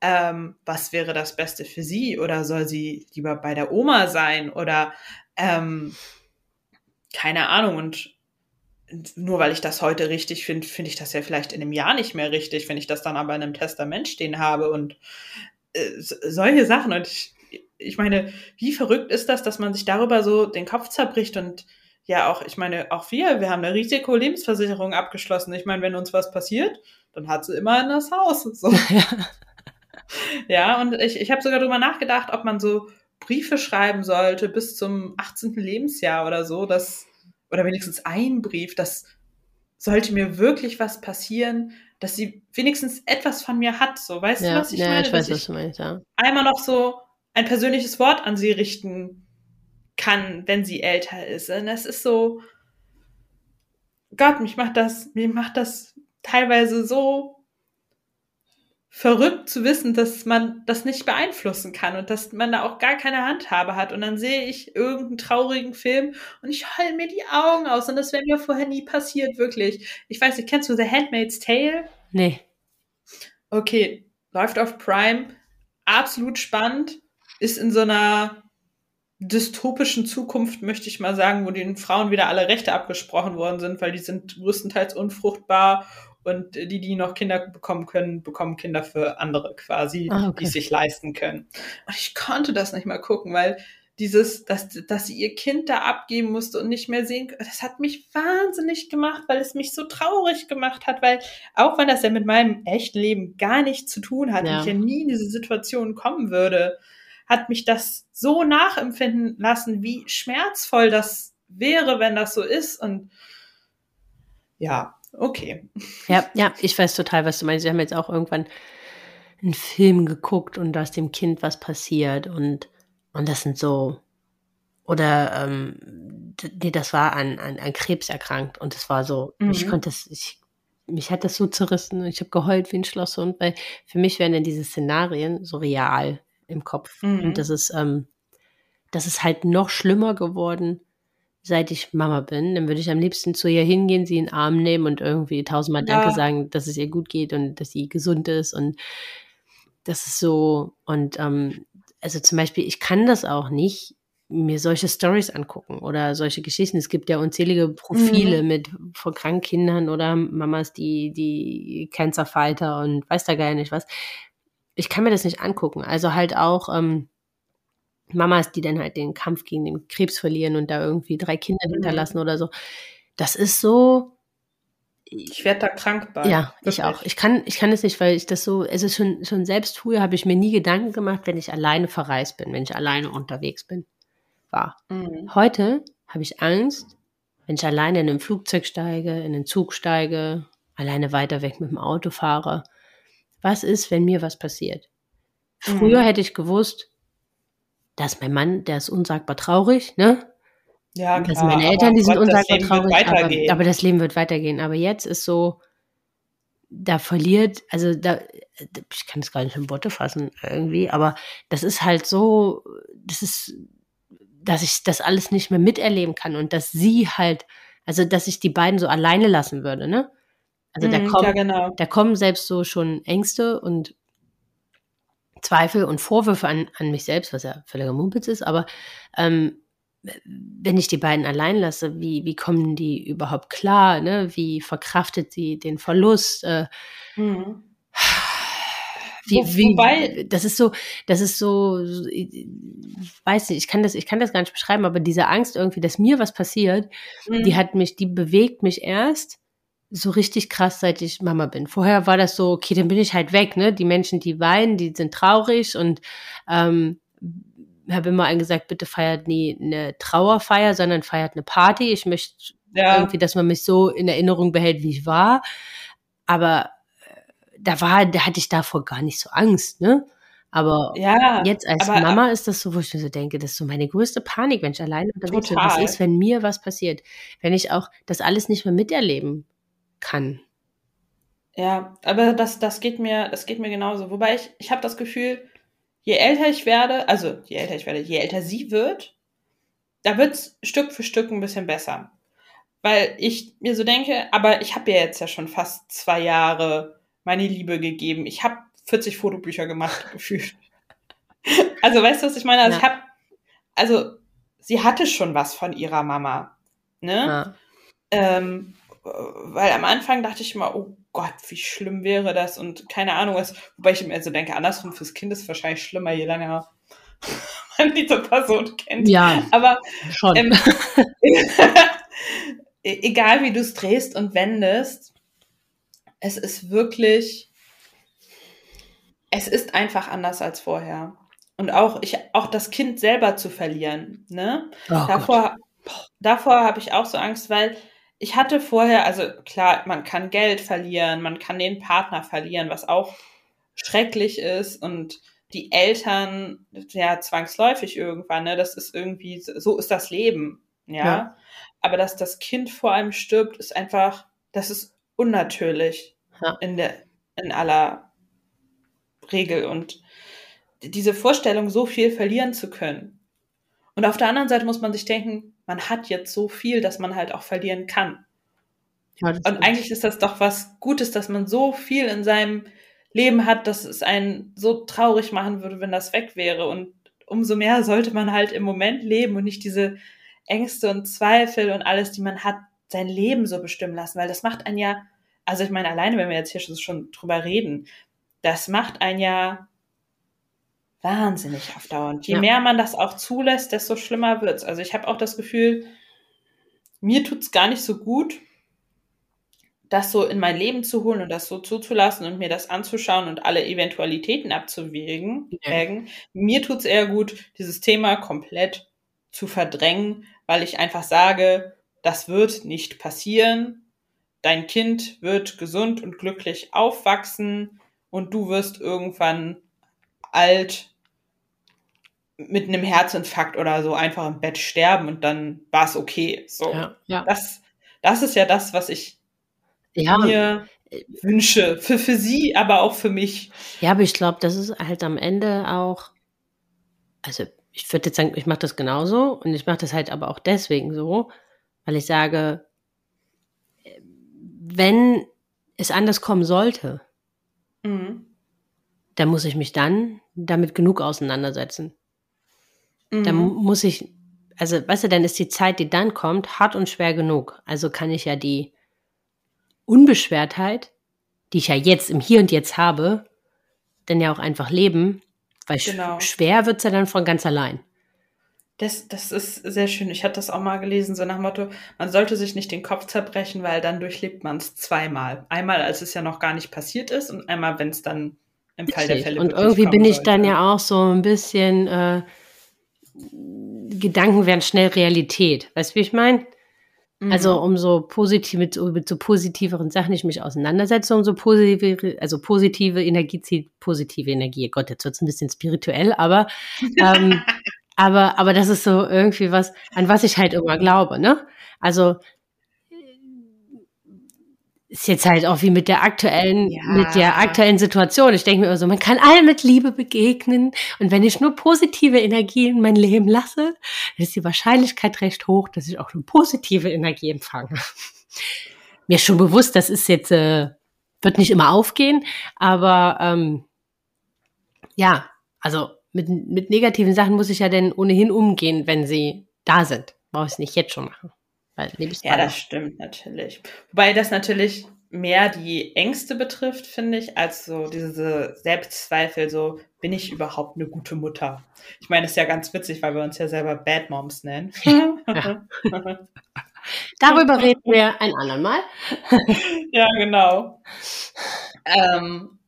B: Ähm, was wäre das Beste für sie? Oder soll sie lieber bei der Oma sein? Oder ähm, keine Ahnung. Und nur weil ich das heute richtig finde, finde ich das ja vielleicht in einem Jahr nicht mehr richtig, wenn ich das dann aber in einem Testament stehen habe und äh, so- solche Sachen. Und ich, ich meine, wie verrückt ist das, dass man sich darüber so den Kopf zerbricht und ja auch, ich meine, auch wir, wir haben eine Risikolebensversicherung abgeschlossen. Ich meine, wenn uns was passiert, dann hat sie immer in das Haus. So.
A: Ja.
B: Ja, und ich, ich habe sogar drüber nachgedacht, ob man so Briefe schreiben sollte bis zum 18. Lebensjahr oder so, dass, oder wenigstens ein Brief, das sollte mir wirklich was passieren, dass sie wenigstens etwas von mir hat. So, weißt du,
A: Ja,
B: was ich
A: ja,
B: meine?
A: ich weiß,
B: dass
A: was du meinst, ja.
B: einmal noch so ein persönliches Wort an sie richten kann, wenn sie älter ist. Und das ist so, Gott, mich macht das, mich macht das teilweise so verrückt zu wissen, dass man das nicht beeinflussen kann und dass man da auch gar keine Handhabe hat. Und dann sehe ich irgendeinen traurigen Film und ich heul mir die Augen aus. Und das wäre mir vorher nie passiert, wirklich. Ich weiß nicht, kennst du The Handmaid's Tale?
A: Nee.
B: Okay, läuft auf Prime, absolut spannend, ist in so einer dystopischen Zukunft, möchte ich mal sagen, wo den Frauen wieder alle Rechte abgesprochen worden sind, weil die sind größtenteils unfruchtbar und die, die noch Kinder bekommen können, bekommen Kinder für andere quasi,
A: Ah, okay.
B: die es sich leisten können. Und ich konnte das nicht mal gucken, weil dieses, dass, dass sie ihr Kind da abgeben musste und nicht mehr sehen, das hat mich wahnsinnig gemacht, weil es mich so traurig gemacht hat, weil auch wenn das ja mit meinem echten Leben gar nichts zu tun hat,
A: Ja.
B: ich ja nie in diese Situation kommen würde, hat mich das so nachempfinden lassen, wie schmerzvoll das wäre, wenn das so ist. Und ja, okay.
A: Ja, ja, ich weiß total, was du meinst. Wir haben jetzt auch irgendwann einen Film geguckt und da ist dem Kind was passiert und, und das sind so, oder, ähm, nee, das war an, an, an Krebs erkrankt und es war so, ich
B: Mhm.
A: konnte das, ich, mich hat das so zerrissen und ich habe geheult wie ein Schlosshund, weil für mich wären dann diese Szenarien so real im Kopf.
B: Mhm.
A: Und das ist, ähm, das ist halt noch schlimmer geworden, seit ich Mama bin. Dann würde ich am liebsten zu ihr hingehen, sie in den Arm nehmen und irgendwie tausendmal
B: Ja.
A: Danke sagen, dass es ihr gut geht und dass sie gesund ist. Und das ist so, und ähm, also zum Beispiel, ich kann das auch nicht, mir solche Stories angucken oder solche Geschichten. Es gibt ja unzählige Profile mit von kranken Kindern oder Mamas, die, die Cancer Fighter und weiß da gar nicht was. Ich kann mir das nicht angucken. Also halt auch, ähm, Mamas, die dann halt den Kampf gegen den Krebs verlieren und da irgendwie drei Kinder
B: Mhm.
A: hinterlassen oder so. Das ist so,
B: Ich werde da krank bei.
A: ja, ich
B: Wirklich.
A: auch. Ich kann, ich kann es nicht, weil ich das so, es ist schon, schon selbst früher habe ich mir nie Gedanken gemacht, wenn ich alleine verreist bin, wenn ich alleine unterwegs bin, war.
B: Mhm.
A: Heute habe ich Angst, wenn ich alleine in ein Flugzeug steige, in einen Zug steige, alleine weiter weg mit dem Auto fahre. Was ist, wenn mir was passiert? Früher
B: Mhm.
A: hätte ich gewusst, dass mein Mann, der ist unsagbar traurig, ne?
B: Ja,
A: Das
B: klar.
A: sind meine Eltern, die sind
B: Gott, das
A: unsagbar traurig, aber, aber das Leben wird weitergehen. Aber jetzt ist so, da verliert, also da, ich kann es gar nicht in Worte fassen irgendwie, aber das ist halt so, das ist, dass ich das alles nicht mehr miterleben kann und dass sie halt, also dass ich die beiden so alleine lassen würde, ne? Also da
B: Mhm,
A: kommen,
B: ja, genau.
A: da kommen selbst so schon Ängste und Zweifel und Vorwürfe an, an mich selbst, was ja völliger Mumpitz ist, aber ähm, wenn ich die beiden allein lasse, wie, wie kommen die überhaupt klar? Ne? Wie verkraftet sie den Verlust? Äh,
B: Mhm.
A: wie, wie,
B: wobei-
A: das ist so, das ist so, so, ich weiß nicht, ich kann das, ich kann das gar nicht beschreiben, aber diese Angst irgendwie, dass mir was passiert,
B: Mhm.
A: die hat mich, die bewegt mich erst so richtig krass, seit ich Mama bin. Vorher war das so, okay, dann bin ich halt weg, ne? Die Menschen, die weinen, die sind traurig und ähm, habe immer allen gesagt, bitte feiert nie eine Trauerfeier, sondern feiert eine Party. Ich möchte
B: ja.
A: irgendwie, dass man mich so in Erinnerung behält, wie ich war. Aber äh, da war, da hatte ich davor gar nicht so Angst, ne? Aber
B: ja,
A: Jetzt als
B: aber-
A: Mama ist das so, wo ich mir so denke, das ist so meine größte Panik, wenn ich alleine unterwegs bin. Was ist, wenn mir was passiert? Wenn ich auch das alles nicht mehr miterleben kann.
B: Ja, aber das, das geht mir, das geht mir genauso. Wobei ich, ich habe das Gefühl, je älter ich werde, also je älter ich werde, je älter sie wird, da wird's Stück für Stück ein bisschen besser. Weil ich mir so denke, aber ich habe ja jetzt ja schon fast zwei Jahre meine Liebe gegeben. Ich habe 40 Fotobücher gemacht, gefühlt. Also weißt du, was ich meine? Also
A: Ja.
B: ich habe, also sie hatte schon was von ihrer Mama. Ne?
A: Ja.
B: Ähm, äh, weil am Anfang dachte ich immer, oh Gott, wie schlimm wäre das und keine Ahnung was. Wobei ich mir so denke, andersrum fürs Kind ist wahrscheinlich schlimmer, je länger man diese Person kennt.
A: ja,
B: Aber
A: schon.
B: ähm, e- egal wie du es drehst und wendest, es ist wirklich, es ist einfach anders als vorher. Und auch ich, auch das Kind selber zu verlieren, ne?
A: oh Gott.
B: davor, davor habe ich auch so Angst, weil ich hatte vorher, also klar, man kann Geld verlieren, man kann den Partner verlieren, was auch schrecklich ist und die Eltern, ja, zwangsläufig irgendwann, ne, das ist irgendwie, so ist das Leben, ja.
A: Ja.
B: Aber dass das Kind vor einem stirbt, ist einfach, das ist unnatürlich
A: Ja.
B: in der, in aller Regel und diese Vorstellung, so viel verlieren zu können. Und auf der anderen Seite muss man sich denken, man hat jetzt so viel, dass man halt auch verlieren kann.
A: Ja,
B: Und eigentlich ist das doch was Gutes, dass man so viel in seinem Leben hat, dass es einen so traurig machen würde, wenn das weg wäre. Und umso mehr sollte man halt im Moment leben und nicht diese Ängste und Zweifel und alles, die man hat, sein Leben so bestimmen lassen. Weil das macht einen ja, also ich meine, alleine, wenn wir jetzt hier schon- schon drüber reden, das macht einen ja wahnsinnig auf Dauer. Und je
A: Ja.
B: mehr man das auch zulässt, desto schlimmer wird's. Also ich habe auch das Gefühl, mir tut's gar nicht so gut, das so in mein Leben zu holen und das so zuzulassen und mir das anzuschauen und alle Eventualitäten abzuwägen.
A: Ja.
B: Mir tut's eher gut, dieses Thema komplett zu verdrängen, weil ich einfach sage, das wird nicht passieren. Dein Kind wird gesund und glücklich aufwachsen und du wirst irgendwann alt mit einem Herzinfarkt oder so einfach im Bett sterben und dann war's okay. So.
A: ja, ja.
B: Das, das ist ja das, was ich
A: ja,
B: mir wünsche. Für, für sie, aber auch für mich.
A: ja, aber ich glaube, das ist halt am Ende auch, also ich würde jetzt sagen, ich mache das genauso und ich mache das halt aber auch deswegen so, weil ich sage, wenn es anders kommen sollte,
B: Mhm.
A: dann muss ich mich dann damit genug auseinandersetzen. Dann
B: Mhm.
A: muss ich, also weißt du, dann ist die Zeit, die dann kommt, hart und schwer genug. Also kann ich ja die Unbeschwertheit, die ich ja jetzt im Hier und Jetzt habe, dann ja auch einfach leben, weil sch-
B: Genau.
A: schwer wird's ja dann von ganz allein.
B: Das, das ist sehr schön. Ich hatte das auch mal gelesen, so nach dem Motto, man sollte sich nicht den Kopf zerbrechen, weil dann durchlebt man es zweimal. Einmal, als es ja noch gar nicht passiert ist und einmal, wenn es dann im Fall der Fälle
A: Und irgendwie bin ich sollte. dann ja auch so ein bisschen, äh, Gedanken werden schnell Realität. Weißt du, wie ich meine? Mhm. Also umso positiv, mit, mit so positiveren Sachen ich mich auseinandersetze, umso positive, also positive Energie zieht positive Energie. Gott, jetzt wird es ein bisschen spirituell, aber ähm, aber, aber das ist so irgendwie was, an was ich halt immer glaube, ne? Also, ist jetzt halt auch wie mit der aktuellen, ja. mit der aktuellen Situation. Ich denke mir immer so, man kann allen mit Liebe begegnen. Und wenn ich nur positive Energie in mein Leben lasse, ist die Wahrscheinlichkeit recht hoch, dass ich auch eine positive Energie empfange. Mir ist schon bewusst, das ist jetzt, äh, wird nicht immer aufgehen, aber ähm, ja, also mit, mit negativen Sachen muss ich ja denn ohnehin umgehen, wenn sie da sind. Brauche ich es nicht jetzt schon machen.
B: Weil ja, das stimmt natürlich. Wobei das natürlich mehr die Ängste betrifft, finde ich, als so diese Selbstzweifel, so bin ich überhaupt eine gute Mutter? Ich meine, das ist ja ganz witzig, weil wir uns ja selber Bad Moms nennen. Ja.
A: Darüber reden wir ein andermal.
B: ja, genau. Ähm,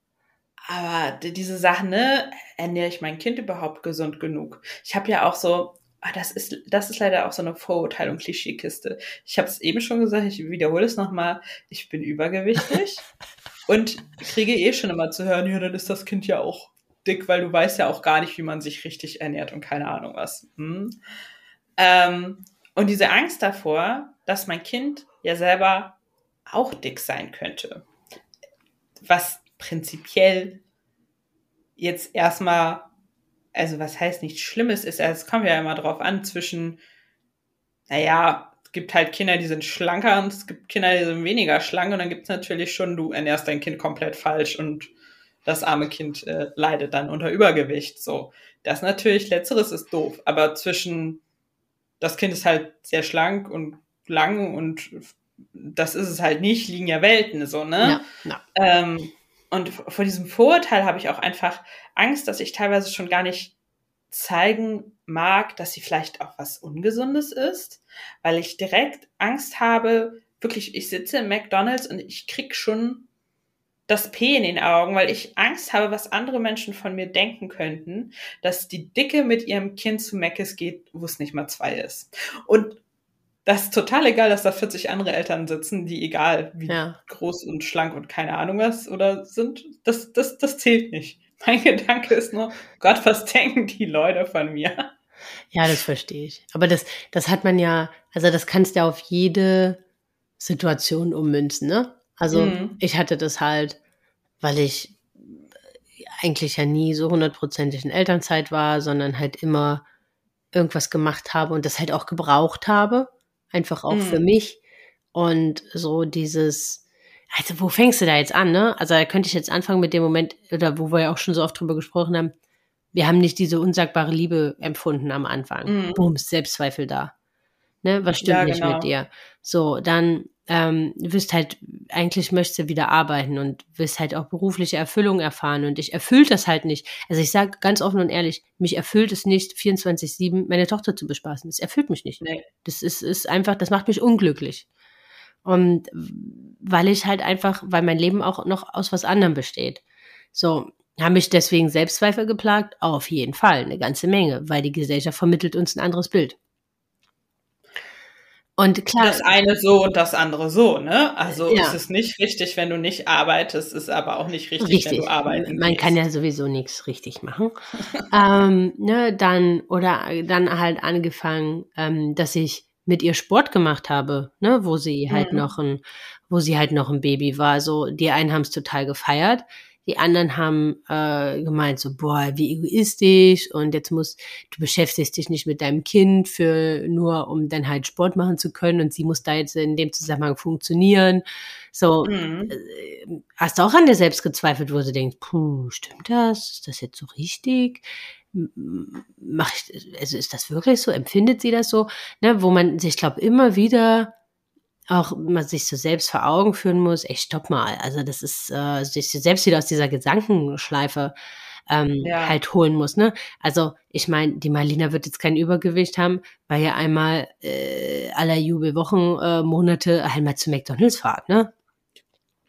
B: aber diese Sachen, ne, ernähre ich mein Kind überhaupt gesund genug? Ich habe ja auch so, ah, das ist, das ist leider auch so eine Vorurteil- und Klischeekiste. Ich habe es eben schon gesagt, ich wiederhole es nochmal, ich bin übergewichtig und kriege eh schon immer zu hören, ja, dann ist das Kind ja auch dick, weil du weißt ja auch gar nicht, wie man sich richtig ernährt und keine Ahnung was. Hm. Ähm, und diese Angst davor, dass mein Kind ja selber auch dick sein könnte. Was prinzipiell jetzt erstmal, also was heißt nichts Schlimmes ist, es kommt ja immer drauf an, zwischen, naja, es gibt halt Kinder, die sind schlanker und es gibt Kinder, die sind weniger schlank und dann gibt es natürlich schon, du ernährst dein Kind komplett falsch und das arme Kind äh, leidet dann unter Übergewicht. So, das natürlich, letzteres ist doof, aber zwischen, das Kind ist halt sehr schlank und lang und das ist es halt nicht, liegen ja Welten, so, ne? Ja, ja. Ähm, und vor diesem Vorurteil habe ich auch einfach Angst, dass ich teilweise schon gar nicht zeigen mag, dass sie vielleicht auch was Ungesundes ist, weil ich direkt Angst habe, wirklich, ich sitze im McDonalds und ich krieg schon das P in den Augen, weil ich Angst habe, was andere Menschen von mir denken könnten, dass die Dicke mit ihrem Kind zu Meckes geht, wo es nicht mal zwei ist. Und das ist total egal, dass da 40 andere Eltern sitzen, die egal wie ja. groß und schlank und keine Ahnung was oder sind. Das, das, das zählt nicht. Mein Gedanke ist nur, Gott, was denken die Leute von mir?
A: Ja, das verstehe ich. Aber das, das hat man ja, also das kannst du ja auf jede Situation ummünzen, ne? Also mhm. ich hatte das halt, weil ich eigentlich ja nie so hundertprozentig in Elternzeit war, sondern halt immer irgendwas gemacht habe und das halt auch gebraucht habe einfach auch mhm. für mich. Und so dieses, also wo fängst du da jetzt an, ne? Also da könnte ich jetzt anfangen mit dem Moment, oder wo wir ja auch schon so oft drüber gesprochen haben, wir haben nicht diese unsagbare Liebe empfunden am Anfang. Mhm. Boom, Selbstzweifel da. Ne, was stimmt ja, nicht genau. mit dir? So, dann ähm, wirst halt, eigentlich möchtest du wieder arbeiten und wirst halt auch berufliche Erfüllung erfahren und dich erfüllt das halt nicht. Also ich sage ganz offen und ehrlich, mich erfüllt es nicht, 24-7 meine Tochter zu bespaßen. Das erfüllt mich nicht. Nee. Das ist, ist einfach, das macht mich unglücklich. Und weil ich halt einfach, weil mein Leben auch noch aus was anderem besteht. So, haben mich deswegen Selbstzweifel geplagt? Auf jeden Fall, eine ganze Menge, weil die Gesellschaft vermittelt uns ein anderes Bild.
B: Und klar. Das eine so und das andere so, ne? Also ja. ist es nicht richtig, wenn du nicht arbeitest, ist aber auch nicht richtig, richtig. wenn du arbeiten
A: Man gehst. kann ja sowieso nichts richtig machen. ähm, ne, dann, oder dann halt angefangen, ähm, dass ich mit ihr Sport gemacht habe, ne, wo sie halt mhm. noch ein, wo sie halt noch ein Baby war. So, die einen haben es total gefeiert. Die anderen haben äh, gemeint so, boah, wie egoistisch und jetzt musst du beschäftigst dich nicht mit deinem Kind für nur, um dann halt Sport machen zu können und sie muss da jetzt in dem Zusammenhang funktionieren. So, mhm. äh, hast du auch an dir selbst gezweifelt, wo du denkst, puh, stimmt das? Ist das jetzt so richtig? Mach ich, also ist das wirklich so? Empfindet sie das so? Ne, wo man sich, glaube immer wieder auch man sich so selbst vor Augen führen muss, ey, stopp mal, also das ist, äh, sich selbst wieder aus dieser Gedankenschleife ähm, ja. halt holen muss. Ne? Also ich meine, die Marlina wird jetzt kein Übergewicht haben, weil ja einmal äh, aller Jubelwochen, äh, Monate einmal zu McDonalds fahrt, ne?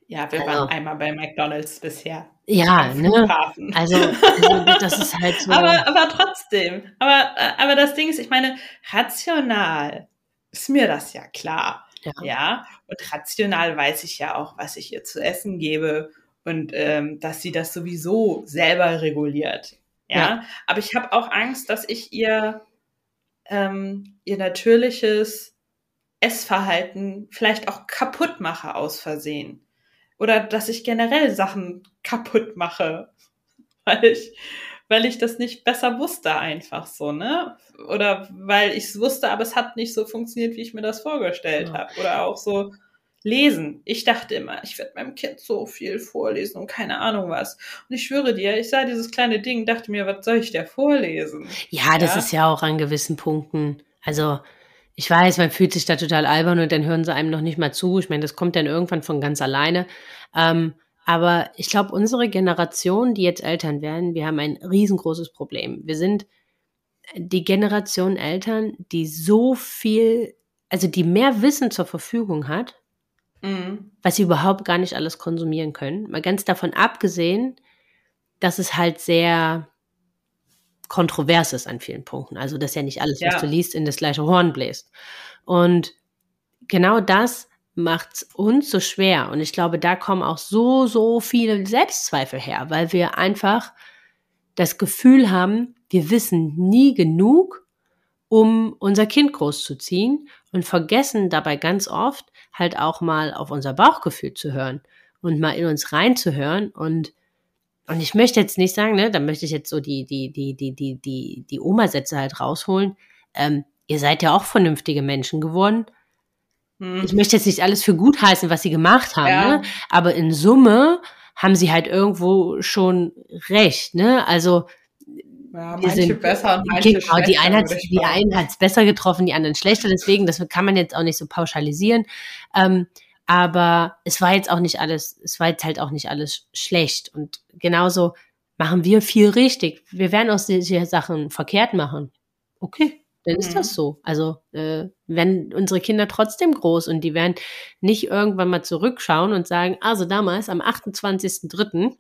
B: Ja, wir also. waren einmal bei McDonalds bisher.
A: Ja, ne? Also, also, das ist halt so.
B: aber, aber trotzdem. Aber, aber das Ding ist, ich meine, rational ist mir das ja klar. Ja. ja. Und rational weiß ich ja auch, was ich ihr zu essen gebe und ähm, dass sie das sowieso selber reguliert. Ja. ja. Aber ich habe auch Angst, dass ich ihr ähm, ihr natürliches Essverhalten vielleicht auch kaputt mache aus Versehen. Oder dass ich generell Sachen kaputt mache, weil ich, weil ich das nicht besser wusste, einfach so, ne? Oder weil ich es wusste, aber es hat nicht so funktioniert, wie ich mir das vorgestellt ja. habe. Oder auch so lesen. Ich dachte immer, ich werde meinem Kind so viel vorlesen und keine Ahnung was. Und ich schwöre dir, ich sah dieses kleine Ding, dachte mir, was soll ich der vorlesen?
A: Ja, das ja? ist ja auch an gewissen Punkten. Also, ich weiß, man fühlt sich da total albern und dann hören sie einem noch nicht mal zu. Ich meine, das kommt dann irgendwann von ganz alleine. Ähm, aber ich glaube, unsere Generation, die jetzt Eltern werden, wir haben ein riesengroßes Problem. Wir sind die Generation Eltern, die so viel, also die mehr Wissen zur Verfügung hat, mhm. was sie überhaupt gar nicht alles konsumieren können. Mal ganz davon abgesehen, dass es halt sehr kontrovers ist an vielen Punkten. Also, dass ja nicht alles, ja. was du liest, in das gleiche Horn bläst. Und genau das macht uns so schwer. Und ich glaube, da kommen auch so, so viele Selbstzweifel her, weil wir einfach das Gefühl haben, wir wissen nie genug, um unser Kind großzuziehen und vergessen dabei ganz oft halt auch mal auf unser Bauchgefühl zu hören und mal in uns reinzuhören und und ich möchte jetzt nicht sagen, ne, da möchte ich jetzt so die, die, die, die, die, die, die Oma-Sätze halt rausholen. Ähm, ihr seid ja auch vernünftige Menschen geworden. Hm. Ich möchte jetzt nicht alles für gut heißen, was sie gemacht haben, ja. ne? aber in Summe haben sie halt irgendwo schon recht, ne? Also,
B: ja, manche sind, besser manche genau,
A: die einen hat die einen hat's besser getroffen, die anderen schlechter. Deswegen, das kann man jetzt auch nicht so pauschalisieren. Ähm, aber es war jetzt auch nicht alles, es war jetzt halt auch nicht alles schlecht. Und genauso machen wir viel richtig. Wir werden auch solche Sachen verkehrt machen. Okay, dann ist mhm. das so. Also äh, wenn unsere Kinder trotzdem groß und die werden nicht irgendwann mal zurückschauen und sagen, also damals am 28.03.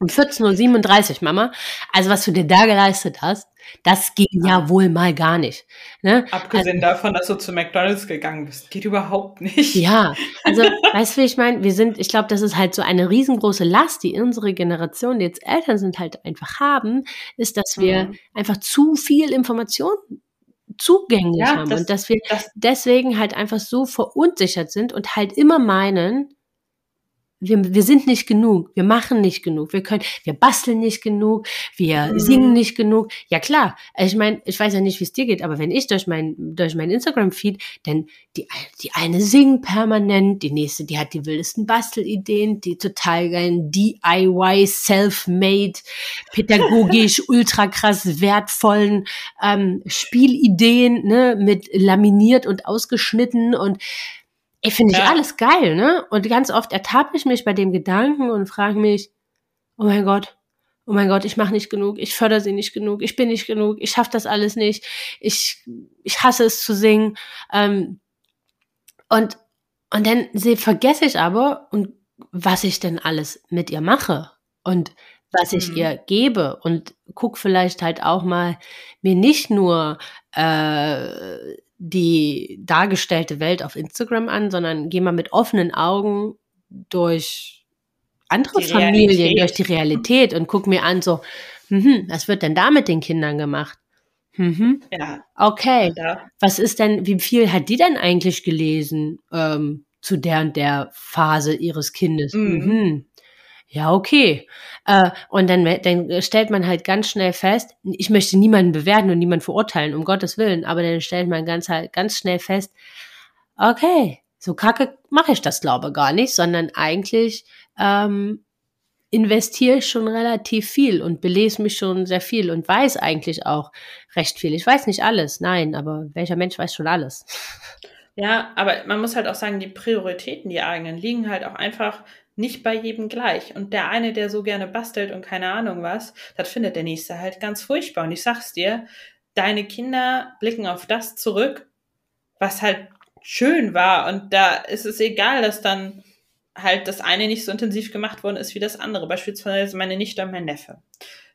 A: Um 14.37 Uhr, Mama. Also was du dir da geleistet hast, das ging ja, ja wohl mal gar nicht. Ne?
B: Abgesehen also, davon, dass du zu McDonalds gegangen bist, geht überhaupt nicht.
A: Ja, also weißt du, wie ich meine? Wir sind, ich glaube, das ist halt so eine riesengroße Last, die unsere Generation, die jetzt Eltern sind, halt einfach haben, ist, dass wir mhm. einfach zu viel Information zugänglich ja, haben das, und dass wir das, deswegen halt einfach so verunsichert sind und halt immer meinen, wir, wir sind nicht genug, wir machen nicht genug, wir können, wir basteln nicht genug, wir mhm. singen nicht genug. Ja klar, ich meine, ich weiß ja nicht, wie es dir geht, aber wenn ich durch mein durch mein Instagram Feed, denn die die eine singt permanent, die nächste, die hat die wildesten Bastelideen, die total geilen DIY self-made, pädagogisch ultra krass wertvollen ähm, Spielideen, ne, mit laminiert und ausgeschnitten und Ey, finde ich ja. alles geil, ne? Und ganz oft ertappe ich mich bei dem Gedanken und frage mich, oh mein Gott, oh mein Gott, ich mache nicht genug, ich fördere sie nicht genug, ich bin nicht genug, ich schaffe das alles nicht, ich, ich hasse es zu singen. Ähm, und, und dann vergesse ich aber, und was ich denn alles mit ihr mache und was ich mhm. ihr gebe und guck vielleicht halt auch mal mir nicht nur äh, die dargestellte Welt auf Instagram an, sondern geh mal mit offenen Augen durch andere die Familien, Realität. durch die Realität und guck mir an, so, hm, was wird denn da mit den Kindern gemacht? Mhm. Ja. Okay. Ja. Was ist denn, wie viel hat die denn eigentlich gelesen ähm, zu der und der Phase ihres Kindes? Mhm. Mhm ja, okay. Äh, und dann, dann stellt man halt ganz schnell fest, ich möchte niemanden bewerten und niemanden verurteilen, um Gottes Willen, aber dann stellt man ganz halt ganz schnell fest, okay, so kacke mache ich das glaube gar nicht, sondern eigentlich ähm, investiere ich schon relativ viel und belese mich schon sehr viel und weiß eigentlich auch recht viel. Ich weiß nicht alles, nein, aber welcher Mensch weiß schon alles?
B: Ja, aber man muss halt auch sagen, die Prioritäten, die eigenen, liegen halt auch einfach nicht bei jedem gleich. Und der eine, der so gerne bastelt und keine Ahnung was, das findet der nächste halt ganz furchtbar. Und ich sag's dir, deine Kinder blicken auf das zurück, was halt schön war. Und da ist es egal, dass dann halt das eine nicht so intensiv gemacht worden ist wie das andere. Beispielsweise meine Nichte und mein Neffe.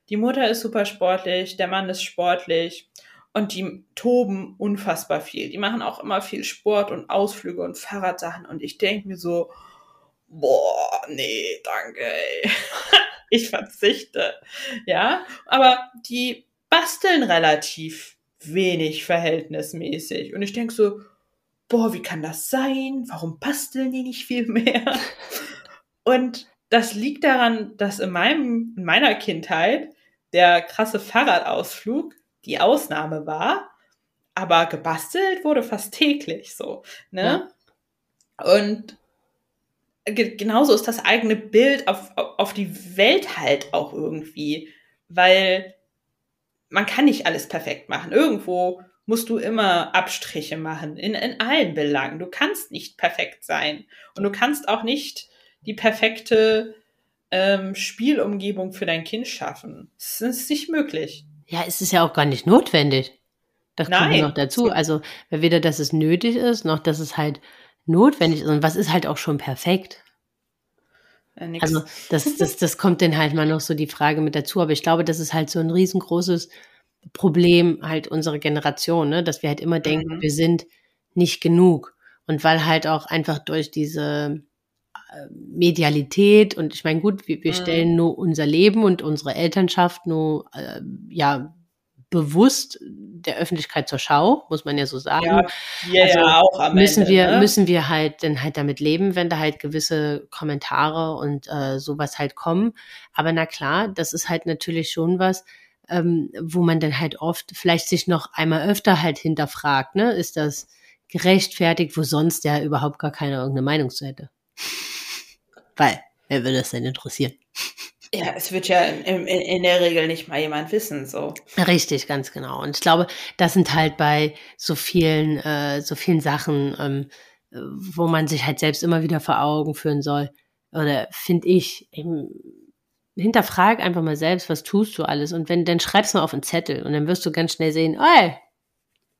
B: Die Mutter ist super sportlich, der Mann ist sportlich und die toben unfassbar viel. Die machen auch immer viel Sport und Ausflüge und Fahrradsachen und ich denke mir so, boah, nee, danke, ey. ich verzichte. Ja, aber die basteln relativ wenig verhältnismäßig und ich denke so, boah, wie kann das sein? Warum basteln die nicht viel mehr? und das liegt daran, dass in meinem, in meiner Kindheit der krasse Fahrradausflug die Ausnahme war, aber gebastelt wurde fast täglich so, ne? Ja. Und genauso ist das eigene Bild auf, auf die Welt halt auch irgendwie, weil man kann nicht alles perfekt machen. Irgendwo musst du immer Abstriche machen, in, in allen Belangen. Du kannst nicht perfekt sein und du kannst auch nicht die perfekte ähm, Spielumgebung für dein Kind schaffen. Das ist nicht möglich.
A: Ja, es ist ja auch gar nicht notwendig. Das kommt noch dazu. Also weder, dass es nötig ist, noch dass es halt notwendig ist. Und was ist halt auch schon perfekt? Ja, also das, das, das kommt dann halt mal noch so die Frage mit dazu. Aber ich glaube, das ist halt so ein riesengroßes Problem halt unserer Generation, ne? dass wir halt immer denken, mhm. wir sind nicht genug. Und weil halt auch einfach durch diese äh, Medialität und ich meine, gut, wir, wir mhm. stellen nur unser Leben und unsere Elternschaft nur äh, ja bewusst der Öffentlichkeit zur Schau, muss man ja so sagen. Ja, wir also ja auch am müssen Ende, wir ne? müssen wir halt dann halt damit leben, wenn da halt gewisse Kommentare und äh, sowas halt kommen. Aber na klar, das ist halt natürlich schon was, ähm, wo man dann halt oft vielleicht sich noch einmal öfter halt hinterfragt, ne? Ist das gerechtfertigt, wo sonst ja überhaupt gar keine irgendeine Meinung zu hätte? Weil, wer würde das denn interessieren?
B: Ja, es wird ja in, in, der Regel nicht mal jemand wissen, so.
A: Richtig, ganz genau. Und ich glaube, das sind halt bei so vielen, äh, so vielen Sachen, ähm, wo man sich halt selbst immer wieder vor Augen führen soll. Oder finde ich, eben, hinterfrag einfach mal selbst, was tust du alles? Und wenn, dann schreib's mal auf einen Zettel und dann wirst du ganz schnell sehen, ey,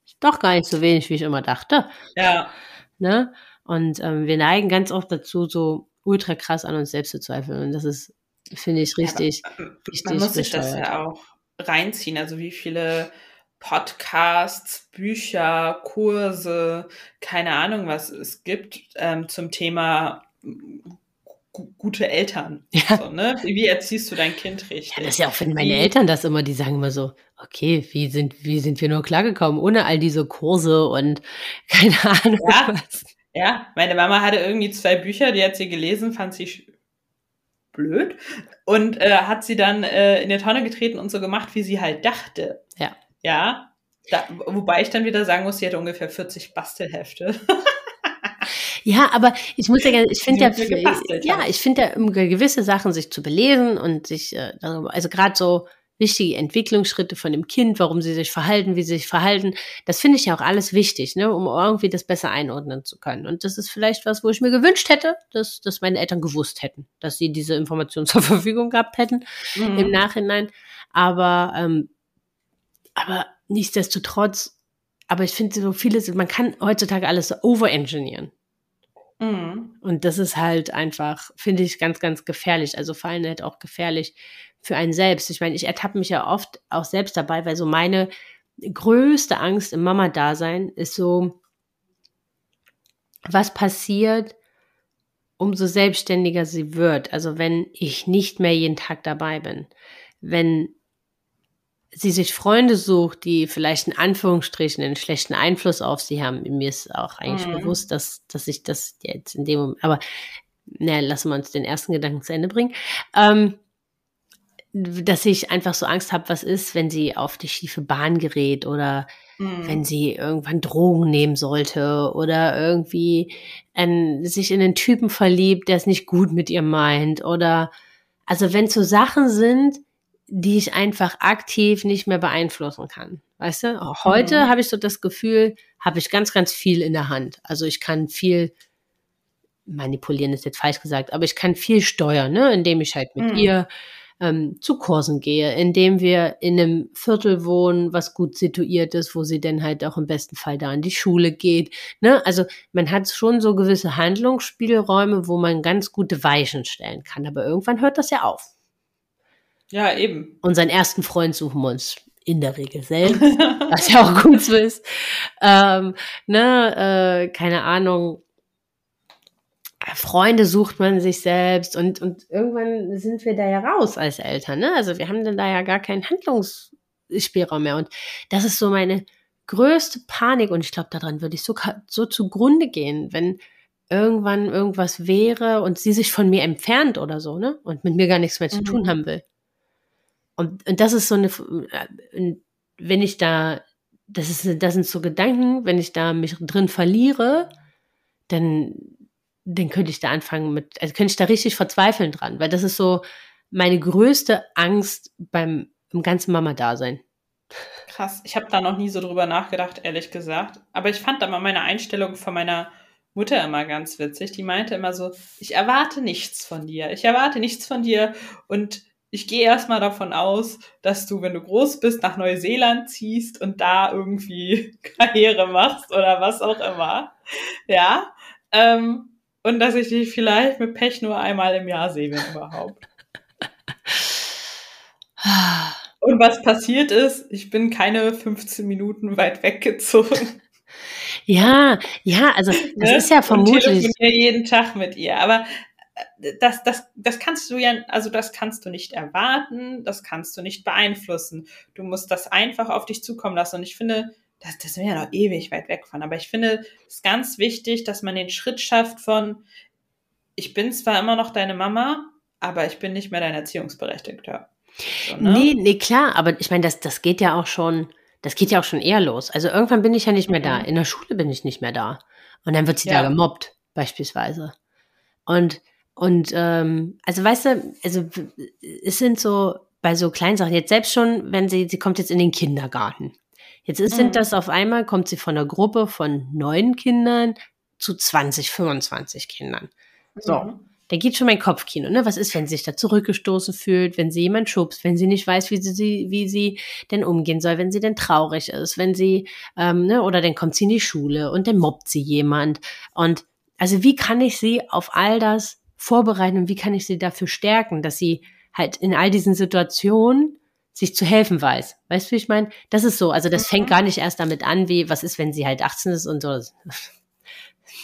A: ist doch gar nicht so wenig, wie ich immer dachte.
B: Ja.
A: Ne? Und ähm, wir neigen ganz oft dazu, so ultra krass an uns selbst zu zweifeln. Und das ist, finde ich, richtig, ja, richtig.
B: Man muss sich das ja auch reinziehen. Also wie viele Podcasts, Bücher, Kurse, keine Ahnung, was es gibt ähm, zum Thema gute Eltern. Ja. So, ne? Wie erziehst du dein Kind richtig?
A: Ja, das ist ja auch für meine Eltern das immer, die sagen immer so, okay, wie sind, wie sind wir nur klargekommen, ohne all diese Kurse und keine Ahnung
B: ja. was. Ja, meine Mama hatte irgendwie zwei Bücher, die hat sie gelesen, fand sie blöd und äh, hat sie dann äh, in der Tonne getreten und so gemacht, wie sie halt dachte.
A: Ja.
B: Ja. Da, wobei ich dann wieder sagen muss, sie hatte ungefähr 40 Bastelhefte.
A: Ja, aber ich muss ja, ich finde ja, ja, ich finde ja, um gewisse Sachen sich zu belesen und sich äh, also gerade so wichtige Entwicklungsschritte von dem Kind, warum sie sich verhalten, wie sie sich verhalten. Das finde ich ja auch alles wichtig, ne, um irgendwie das besser einordnen zu können. Und das ist vielleicht was, wo ich mir gewünscht hätte, dass, dass meine Eltern gewusst hätten, dass sie diese Information zur Verfügung gehabt hätten mhm. im Nachhinein. Aber, ähm, aber nichtsdestotrotz, aber ich finde so vieles, man kann heutzutage alles so overengineeren. Mhm. Und das ist halt einfach, finde ich, ganz, ganz gefährlich. Also vor allem halt auch gefährlich für einen selbst. Ich meine, ich ertappe mich ja oft auch selbst dabei, weil so meine größte Angst im Mama-Dasein ist so, was passiert, umso selbstständiger sie wird. Also wenn ich nicht mehr jeden Tag dabei bin, wenn sie sich Freunde sucht, die vielleicht in Anführungsstrichen einen schlechten Einfluss auf sie haben. Mir ist auch eigentlich mhm. bewusst, dass, dass ich das jetzt in dem Moment, aber naja, lassen wir uns den ersten Gedanken zu Ende bringen. Ähm, dass ich einfach so Angst habe, was ist, wenn sie auf die schiefe Bahn gerät oder mhm. wenn sie irgendwann Drogen nehmen sollte oder irgendwie ähm, sich in einen Typen verliebt, der es nicht gut mit ihr meint oder also wenn so Sachen sind, die ich einfach aktiv nicht mehr beeinflussen kann. Weißt du? Auch heute mhm. habe ich so das Gefühl, habe ich ganz, ganz viel in der Hand. Also ich kann viel manipulieren ist jetzt falsch gesagt, aber ich kann viel steuern, ne, indem ich halt mit
B: Mhm.
A: ihr ähm, zu Kursen gehe, indem wir in einem Viertel wohnen, was gut situiert ist, wo sie dann halt auch im besten Fall da in die Schule geht. Ne? Also man hat schon so gewisse Handlungsspielräume, wo man ganz gute Weichen stellen kann. Aber irgendwann hört das ja auf.
B: Ja, eben.
A: Unseren ersten Freund suchen wir uns in der Regel selbst, was ja auch gut so ist. Ähm, ne, äh, keine Ahnung. Freunde sucht man sich selbst und, und irgendwann sind wir da ja raus als Eltern. Ne? Also wir haben dann da ja gar keinen Handlungsspielraum mehr. Und das ist so meine größte Panik und ich glaube, daran würde ich so, so zugrunde gehen, wenn irgendwann irgendwas wäre und sie sich von mir entfernt oder so, ne? Und mit mir gar nichts mehr zu
B: Mhm.
A: tun haben will. Und, und das ist so eine, äh, wenn ich da, das ist, das sind so Gedanken, wenn ich da mich drin verliere, dann, dann könnte ich da anfangen mit, also könnte ich da richtig verzweifeln dran, weil das ist so meine größte Angst beim im ganzen Mama-Dasein.
B: Krass. Ich habe da noch nie so drüber nachgedacht, ehrlich gesagt. Aber ich fand da mal meine Einstellung von meiner Mutter immer ganz witzig. Die meinte immer so, ich erwarte nichts von dir. Ich erwarte nichts von dir und ich gehe erstmal davon aus, dass du, wenn du groß bist, nach Neuseeland ziehst und da irgendwie Karriere machst oder was auch immer. Ja. Ähm, und dass ich dich vielleicht mit Pech nur einmal im Jahr sehe, wenn überhaupt. Und was passiert ist, ich bin keine 15 Minuten weit weggezogen.
A: Ja, ja, also das
B: ne?
A: ist ja vermutlich.
B: telefoniere jeden Tag mit ihr. Aber äh, das, das, das kannst du ja, also das kannst du nicht erwarten, das kannst du nicht beeinflussen. Du musst das einfach auf dich zukommen lassen. Und ich finde, das, das sind wir ja noch ewig weit weg von. Aber ich finde es ist ganz wichtig, dass man den Schritt schafft von, ich bin zwar immer noch deine Mama, aber ich bin nicht mehr dein Erziehungsberechtigter. So, ne?
A: Nee, nee, klar, aber ich meine, das, das geht ja auch schon, das geht ja auch schon eher los. Also irgendwann bin ich ja nicht mehr da.
B: Mhm.
A: In der Schule bin ich nicht mehr da. Und dann wird sie
B: Ja.
A: da gemobbt, beispielsweise. Und, und ähm, also weißt du, also es sind so bei so kleinen Sachen, jetzt selbst schon, wenn sie, sie kommt jetzt in den Kindergarten. Jetzt ist,
B: Mhm.
A: sind das auf einmal, kommt sie von einer Gruppe von neun Kindern zu 20, 25 Kindern. So.
B: Mhm.
A: Da geht schon mein Kopfkino, ne? Was ist, wenn sie sich da zurückgestoßen fühlt, wenn sie jemand schubst, wenn sie nicht weiß, wie sie, sie wie sie denn umgehen soll, wenn sie denn traurig ist, wenn sie, ähm, ne, oder dann kommt sie in die Schule und dann mobbt sie jemand. Und also wie kann ich sie auf all das vorbereiten und wie kann ich sie dafür stärken, dass sie halt in all diesen Situationen sich zu helfen weiß. Weißt du, wie ich meine? Das ist so. Also das
B: Mhm.
A: fängt gar nicht erst damit an, wie, was ist, wenn sie halt 18 ist und so.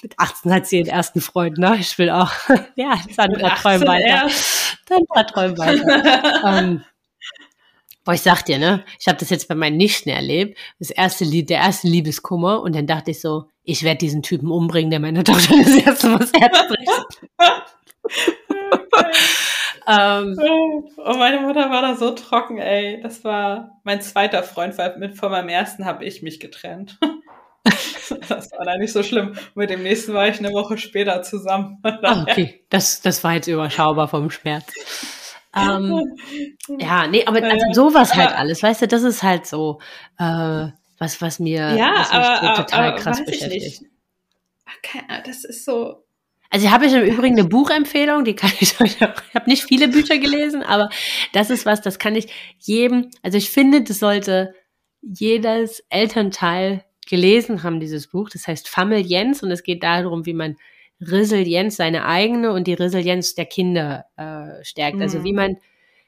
A: Mit 18 hat sie den ersten Freund, ne? Ich will auch. ja, Sandra
B: Mit
A: träum
B: 18
A: weiter. Sandra träum weiter. ähm, boah, ich sag dir, ne? Ich habe das jetzt bei meinen Nichten erlebt. Das erste Lied, der erste Liebeskummer. Und dann dachte ich so, ich werde diesen Typen umbringen, der meiner Tochter das erste Mal das Herz bricht. ähm,
B: Oh, meine Mutter war da so trocken, ey. Das war mein zweiter Freund, weil mit von meinem ersten habe ich mich getrennt. Das war da nicht so schlimm. Mit dem nächsten war ich eine Woche später zusammen.
A: ah, okay, das, das war jetzt überschaubar vom Schmerz. Ähm, ja, nee, aber also sowas halt alles, weißt du, das ist halt so, äh, was, was mir
B: ja,
A: was
B: aber,
A: so total
B: aber
A: krass beschäftigt.
B: nicht. Das ist so.
A: Also habe ich im Übrigen eine Buchempfehlung, die kann ich euch auch, ich habe nicht viele Bücher gelesen, aber das ist was, das kann ich jedem, also ich finde, das sollte jedes Elternteil gelesen haben, dieses Buch. Das heißt Familienz und es geht darum, wie man Resilienz, seine eigene und die Resilienz der Kinder äh, stärkt. Also
B: Mhm.
A: wie man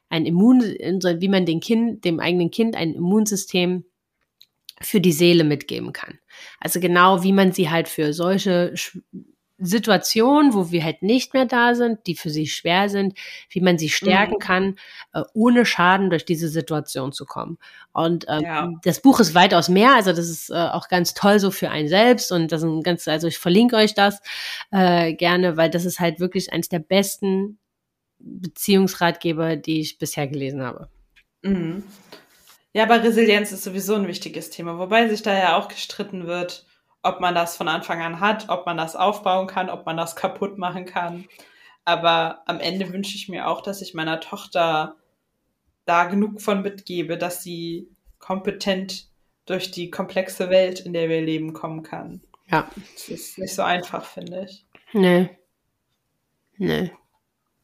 A: ein Immun, wie man den Kind, dem eigenen Kind ein Immunsystem für die Seele mitgeben kann. Also genau, wie man sie halt für solche Situationen, wo wir halt nicht mehr da sind, die für sie schwer sind, wie man sie stärken
B: Mhm.
A: kann, äh, ohne Schaden durch diese Situation zu kommen. Und ähm,
B: Ja.
A: das Buch ist weitaus mehr, also das ist äh, auch ganz toll so für einen selbst und das ist ein ganz, also ich verlinke euch das äh, gerne, weil das ist halt wirklich eines der besten Beziehungsratgeber, die ich bisher gelesen habe.
B: Mhm. Ja, aber Resilienz ist sowieso ein wichtiges Thema, wobei sich da ja auch gestritten wird, ob man das von Anfang an hat, ob man das aufbauen kann, ob man das kaputt machen kann. Aber am Ende wünsche ich mir auch, dass ich meiner Tochter da genug von mitgebe, dass sie kompetent durch die komplexe Welt, in der wir leben, kommen kann.
A: Ja.
B: Das ist nicht so einfach, finde ich.
A: Nee. Ne,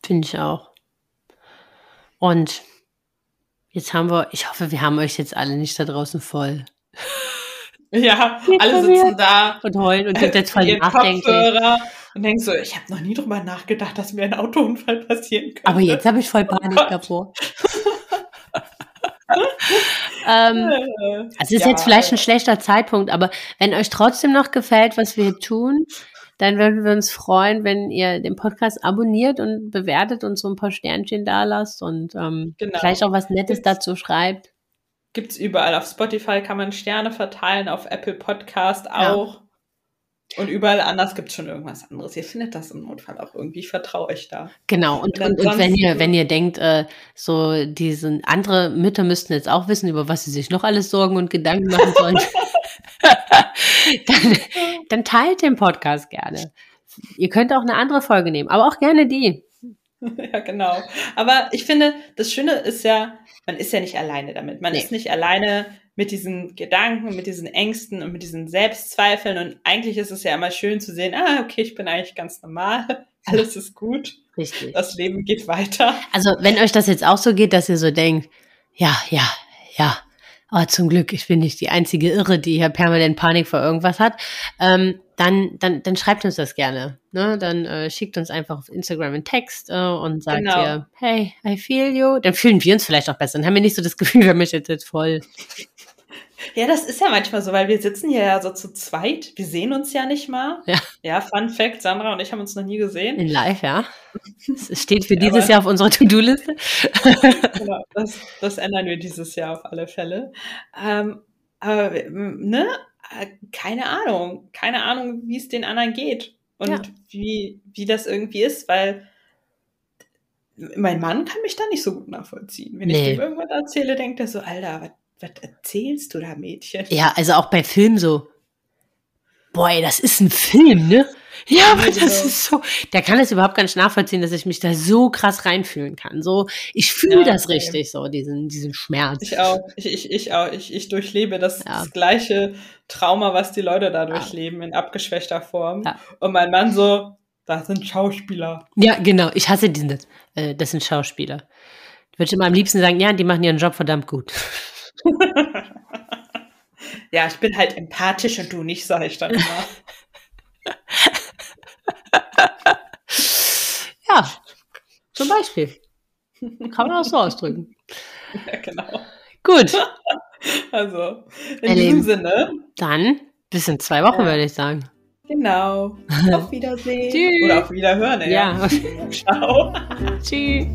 A: finde ich auch. Und jetzt haben wir, ich hoffe, wir haben euch jetzt alle nicht da draußen voll.
B: Ja, alle sitzen da
A: und heulen und sind jetzt voll nachdenklich.
B: Kopfhörer und denken so, ich habe noch nie drüber nachgedacht, dass mir ein Autounfall passieren könnte.
A: Aber jetzt habe ich voll Panik
B: Gott.
A: davor. ähm,
B: Äh,
A: es ist
B: ja,
A: jetzt vielleicht ein schlechter Zeitpunkt, aber wenn euch trotzdem noch gefällt, was wir hier tun, dann würden wir uns freuen, wenn ihr den Podcast abonniert und bewertet und so ein paar Sternchen da lasst und ähm,
B: Genau.
A: vielleicht auch was Nettes dazu schreibt.
B: Gibt's überall. Auf Spotify kann man Sterne verteilen, auf Apple Podcast
A: Ja.
B: auch. Und überall anders gibt's schon irgendwas anderes. Ihr findet das im Notfall auch irgendwie. Ich vertraue euch da.
A: Genau, und,
B: Und
A: und, wenn ihr, wenn ihr denkt, äh, so diesen andere Mütter müssten jetzt auch wissen, über was sie sich noch alles Sorgen und Gedanken machen sollen, dann, dann teilt den Podcast gerne. Ihr könnt auch eine andere Folge nehmen, aber auch gerne die.
B: ja, genau. Aber ich finde, das Schöne ist ja, man ist ja nicht alleine damit. Man
A: Nee.
B: ist nicht alleine mit diesen Gedanken, mit diesen Ängsten und mit diesen Selbstzweifeln. Und eigentlich ist es ja immer schön zu sehen, ah, okay, ich bin eigentlich ganz normal. Alles ist gut.
A: Richtig.
B: Das Leben geht weiter.
A: Also, wenn euch das jetzt auch so geht, dass ihr so denkt, ja, ja, ja, oh, zum Glück, ich bin nicht die einzige Irre, die hier permanent Panik vor irgendwas hat, ähm, dann, dann, dann schreibt uns das gerne. Ne? Dann äh, schickt uns einfach auf Instagram einen Text äh, und sagt
B: Genau.
A: ihr, hey, I feel you. Dann fühlen wir uns vielleicht auch besser. Dann haben wir nicht so das Gefühl, wir mich jetzt, voll.
B: Ja, das ist ja manchmal so, weil wir sitzen hier ja so zu zweit. Wir sehen uns ja nicht mal.
A: Ja.
B: Ja, Fun Fact, Sandra und ich haben uns noch nie gesehen.
A: In live, ja. Es steht für dieses Jahr auf unserer To-Do-Liste.
B: Genau, das, das ändern wir dieses Jahr auf alle Fälle. Ähm, aber, ne? Äh, Keine Ahnung. Keine Ahnung, wie es den anderen geht. Und
A: Ja.
B: wie, wie das irgendwie ist, weil mein Mann kann mich da nicht so gut nachvollziehen. Wenn ich
A: Nee.
B: dem irgendwas erzähle, denkt er so, Alter, was, was erzählst du da, Mädchen?
A: Ja, also auch bei Filmen so. Boah, ey, das ist ein Film, ne? Ja, aber das
B: genau.
A: ist so. Der kann es überhaupt gar nicht nachvollziehen, dass ich mich da so krass reinfühlen kann. So, ich fühle
B: Ja,
A: das
B: same.
A: richtig, so, diesen, diesen Schmerz.
B: Ich auch. Ich, ich, ich auch. Ich, ich durchlebe das,
A: Ja.
B: das gleiche Trauma, was die Leute da durchleben, in abgeschwächter Form.
A: Ja.
B: Und mein Mann so, das sind Schauspieler.
A: Ja, genau. Ich hasse diesen, das, äh, das sind Schauspieler. Würde ich immer am liebsten sagen, ja, die machen ihren Job verdammt gut.
B: Ja, ich bin halt empathisch und du nicht, sag ich dann immer.
A: Ja, zum Beispiel. Kann man auch so ausdrücken.
B: ja, genau.
A: Gut,
B: Also, in
A: Ihr
B: diesem. Sinne,
A: dann bis in zwei Wochen,
B: Ja.
A: würde ich sagen.
B: genau. Auf Wiedersehen.
A: Tschüss.
B: Oder auf Wiederhören, ey.
A: Ja.
B: Ciao.
A: Tschüss.